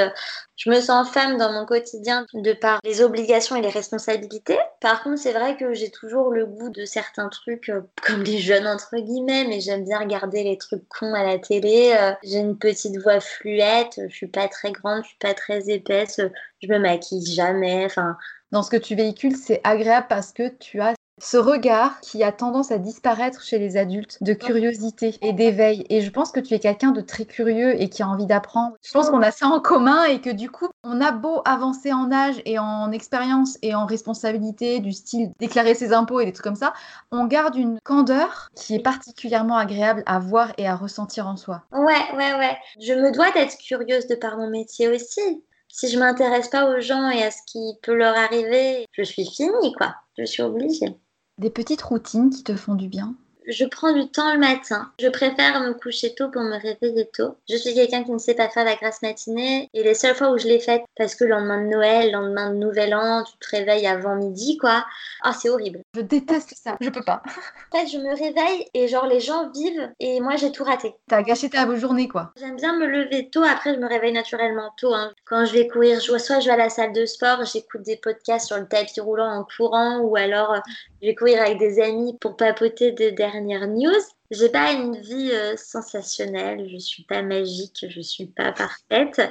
Je me sens femme dans mon quotidien de par les obligations et les responsabilités. Par contre, c'est vrai que j'ai toujours le goût de certains trucs euh, comme les jeunes entre guillemets, mais j'aime bien regarder les trucs cons à la télé. Euh, J'ai une petite voix fluette, je suis pas très grande, je suis pas très épaisse, je me maquille jamais. Enfin, Dans ce que tu véhicules, c'est agréable parce que tu as ce regard qui a tendance à disparaître chez les adultes de curiosité et d'éveil. Et je pense que tu es quelqu'un de très curieux et qui a envie d'apprendre. Je pense qu'on a ça en commun et que du coup, on a beau avancer en âge et en expérience et en responsabilité du style déclarer ses impôts et des trucs comme ça, on garde une candeur qui est particulièrement agréable à voir et à ressentir en soi. Ouais, ouais, ouais. Je me dois d'être curieuse de par mon métier aussi. Si je m'intéresse pas aux gens et à ce qui peut leur arriver, je suis finie, quoi. Je suis obligée. Des petites routines qui te font du bien. Je prends du temps le matin. Je préfère me coucher tôt pour me réveiller tôt. Je suis quelqu'un qui ne sait pas faire la grasse matinée. Et les seules fois où je l'ai faite, parce que le lendemain de Noël, le lendemain de Nouvel An, tu te réveilles avant midi, quoi. Ah, c'est horrible. Je déteste ça, je peux pas. En fait, je me réveille et genre les gens vivent et moi j'ai tout raté. T'as gâché ta journée quoi. J'aime bien me lever tôt, après je me réveille naturellement tôt. hein. Quand je vais courir, je, soit je vais à la salle de sport, j'écoute des podcasts sur le tapis roulant en courant, ou alors euh, je vais courir avec des amis pour papoter des news. J'ai pas une vie euh, sensationnelle, je suis pas magique, je suis pas parfaite.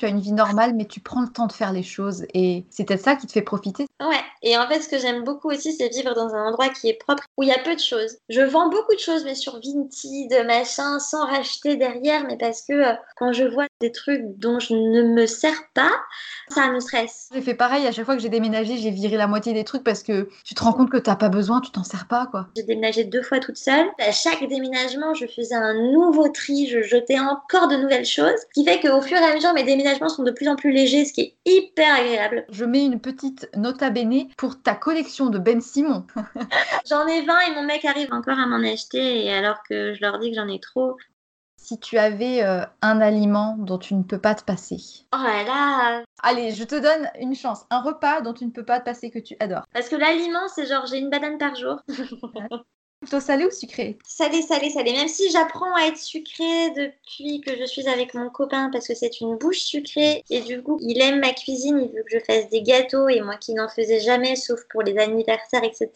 Tu as une vie normale, mais tu prends le temps de faire les choses et c'est peut-être ça qui te fait profiter. Ouais, et en fait, ce que j'aime beaucoup aussi, c'est vivre dans un endroit qui est propre, où il y a peu de choses. Je vends beaucoup de choses, mais sur Vinted, machin, sans racheter derrière, mais parce que euh, quand je vois des trucs dont je ne me sers pas, ça me stresse. J'ai fait pareil, à chaque fois que j'ai déménagé, j'ai viré la moitié des trucs parce que tu te rends compte que t'as pas besoin, tu t'en sers pas, quoi. J'ai déménagé deux fois toute seule. À chaque déménagement, je faisais un nouveau tri, je jetais encore de nouvelles choses, ce qui fait qu'au fur et à mesure, mes déménagements sont de plus en plus légers, ce qui est hyper agréable. Je mets une petite nota bene pour ta collection de Ben Simon. j'en ai 20 et mon mec arrive encore à m'en acheter, et alors que je leur dis que j'en ai trop. Si tu avais euh, un aliment dont tu ne peux pas te passer. Oh là là Allez, je te donne une chance. Un repas dont tu ne peux pas te passer que tu adores. Parce que l'aliment, c'est genre j'ai une banane par jour. Plutôt salé ou sucré? Salé, salé, salé. Même si j'apprends à être sucré depuis que je suis avec mon copain parce que c'est une bouche sucrée et du coup il aime ma cuisine, il veut que je fasse des gâteaux et moi qui n'en faisais jamais sauf pour les anniversaires, etc.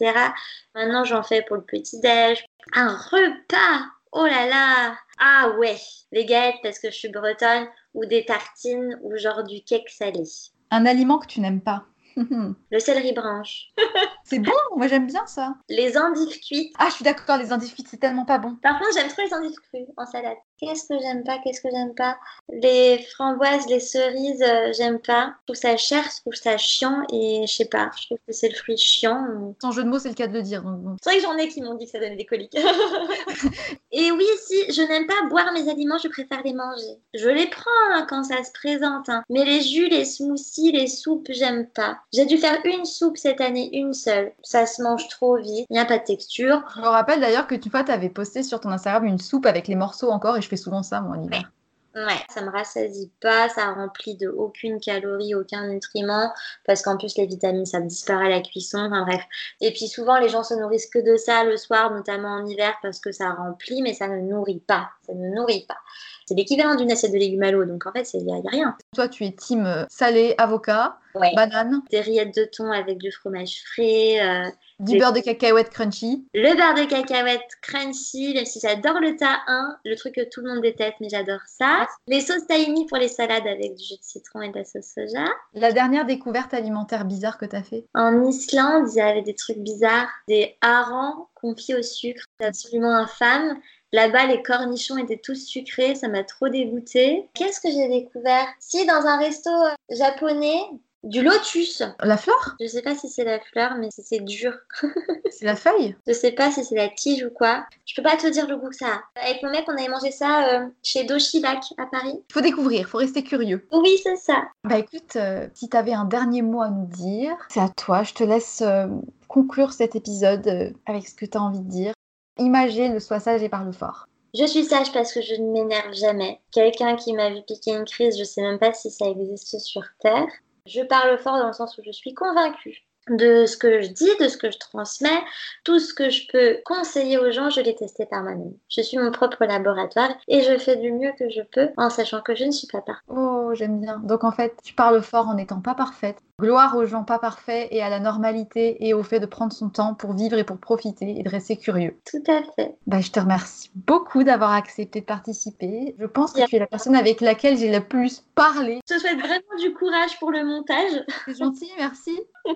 Maintenant j'en fais pour le petit-déj. Un repas Oh là là Ah ouais Les galettes parce que je suis bretonne ou des tartines ou genre du cake salé. Un aliment que tu n'aimes pas Le céleri branche. c'est bon, moi j'aime bien ça. Les endives cuites. Ah, je suis d'accord, les endives cuites, c'est tellement pas bon. Par contre, j'aime trop les endives crues en salade. Qu'est-ce que j'aime pas Qu'est-ce que j'aime pas? Les framboises, les cerises, euh, j'aime pas. Je trouve ça cher, je trouve ça chiant et je sais pas, je trouve que c'est le fruit chiant. Sans jeu de mots, c'est le cas de le dire. C'est vrai que j'en ai qui m'ont dit que ça donnait des coliques. et oui, si je n'aime pas boire mes aliments, je préfère les manger. Je les prends hein, quand ça se présente, hein. mais les jus, les smoothies, les soupes, j'aime pas. J'ai dû faire une soupe cette année, une seule. Ça se mange trop vite, il n'y a pas de texture. Je me rappelle d'ailleurs que tu fois, tu avais posté sur ton Instagram une soupe avec les morceaux encore et je fais souvent ça, moi, en hiver. Ouais, ça me rassasie pas, ça remplit de aucune calorie, aucun nutriment, parce qu'en plus les vitamines ça disparaît à la cuisson, enfin bref. Et puis souvent les gens se nourrissent que de ça le soir, notamment en hiver, parce que ça remplit, mais ça ne nourrit pas, ça ne nourrit pas. C'est l'équivalent d'une assiette de légumes à l'eau, donc en fait il n'y a, rien. Toi tu es team euh, salé, avocat, banane Des rillettes de thon avec du fromage frais. Euh, du beurre de cacahuète crunchy. Le beurre de cacahuète crunchy, même si j'adore le tahin, le truc que tout le monde déteste, mais j'adore ça. Les sauces tahini pour les salades avec du jus de citron et de la sauce soja. La dernière découverte alimentaire bizarre que tu as fait? En Islande, il y avait des trucs bizarres. Des harengs confiés au sucre. C'est absolument infâme. Là-bas, les cornichons étaient tous sucrés, ça m'a trop dégoûté. Qu'est-ce que j'ai découvert? Si, dans un resto euh, japonais, du lotus. La fleur? Je sais pas si c'est la fleur, mais c'est dur. c'est la feuille? Je sais pas si c'est la tige ou quoi. Je peux pas te dire le goût que ça a. Avec mon mec, on avait mangé ça euh, chez Doshibac à Paris. Faut découvrir, faut rester curieux. Oui, c'est ça. Bah écoute, euh, si t'avais un dernier mot à nous dire, c'est à toi. Je te laisse euh, conclure cet épisode avec ce que tu as envie de dire. Imagez le sois sage et parle fort. Je suis sage parce que je ne m'énerve jamais. Quelqu'un qui m'a vu piquer une crise, je sais même pas si ça existe sur Terre. Je parle fort dans le sens où je suis convaincue de ce que je dis, de ce que je transmets, tout ce que je peux conseiller aux gens, je l'ai testé par moi-même. Je suis mon propre laboratoire et je fais du mieux que je peux en sachant que je ne suis pas parfaite. Oh, j'aime bien. Donc en fait, tu parles fort en n'étant pas parfaite. Gloire aux gens pas parfaits et à la normalité et au fait de prendre son temps pour vivre et pour profiter et de rester curieux. Tout à fait. Bah, je te remercie beaucoup d'avoir accepté de participer. Je pense que tu es la personne avec laquelle j'ai le plus parlé. Je te souhaite vraiment du courage pour le montage. C'est gentil, merci.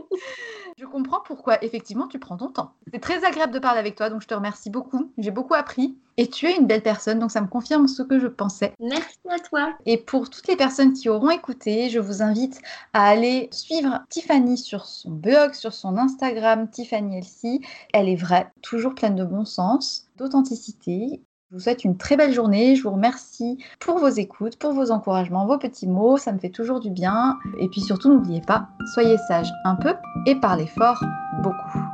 je comprends pourquoi effectivement tu prends ton temps. C'est très agréable de parler avec toi, donc je te remercie beaucoup. J'ai beaucoup appris. Et tu es une belle personne, donc ça me confirme ce que je pensais. Merci à toi. Et pour toutes les personnes qui auront écouté, je vous invite à aller suivre Tiffany sur son blog, sur son Instagram, Tiffany Elsie. Elle est vraie, toujours pleine de bon sens, d'authenticité. Je vous souhaite une très belle journée. Je vous remercie pour vos écoutes, pour vos encouragements, vos petits mots. Ça me fait toujours du bien. Et puis surtout, n'oubliez pas, soyez sages un peu et parlez fort beaucoup.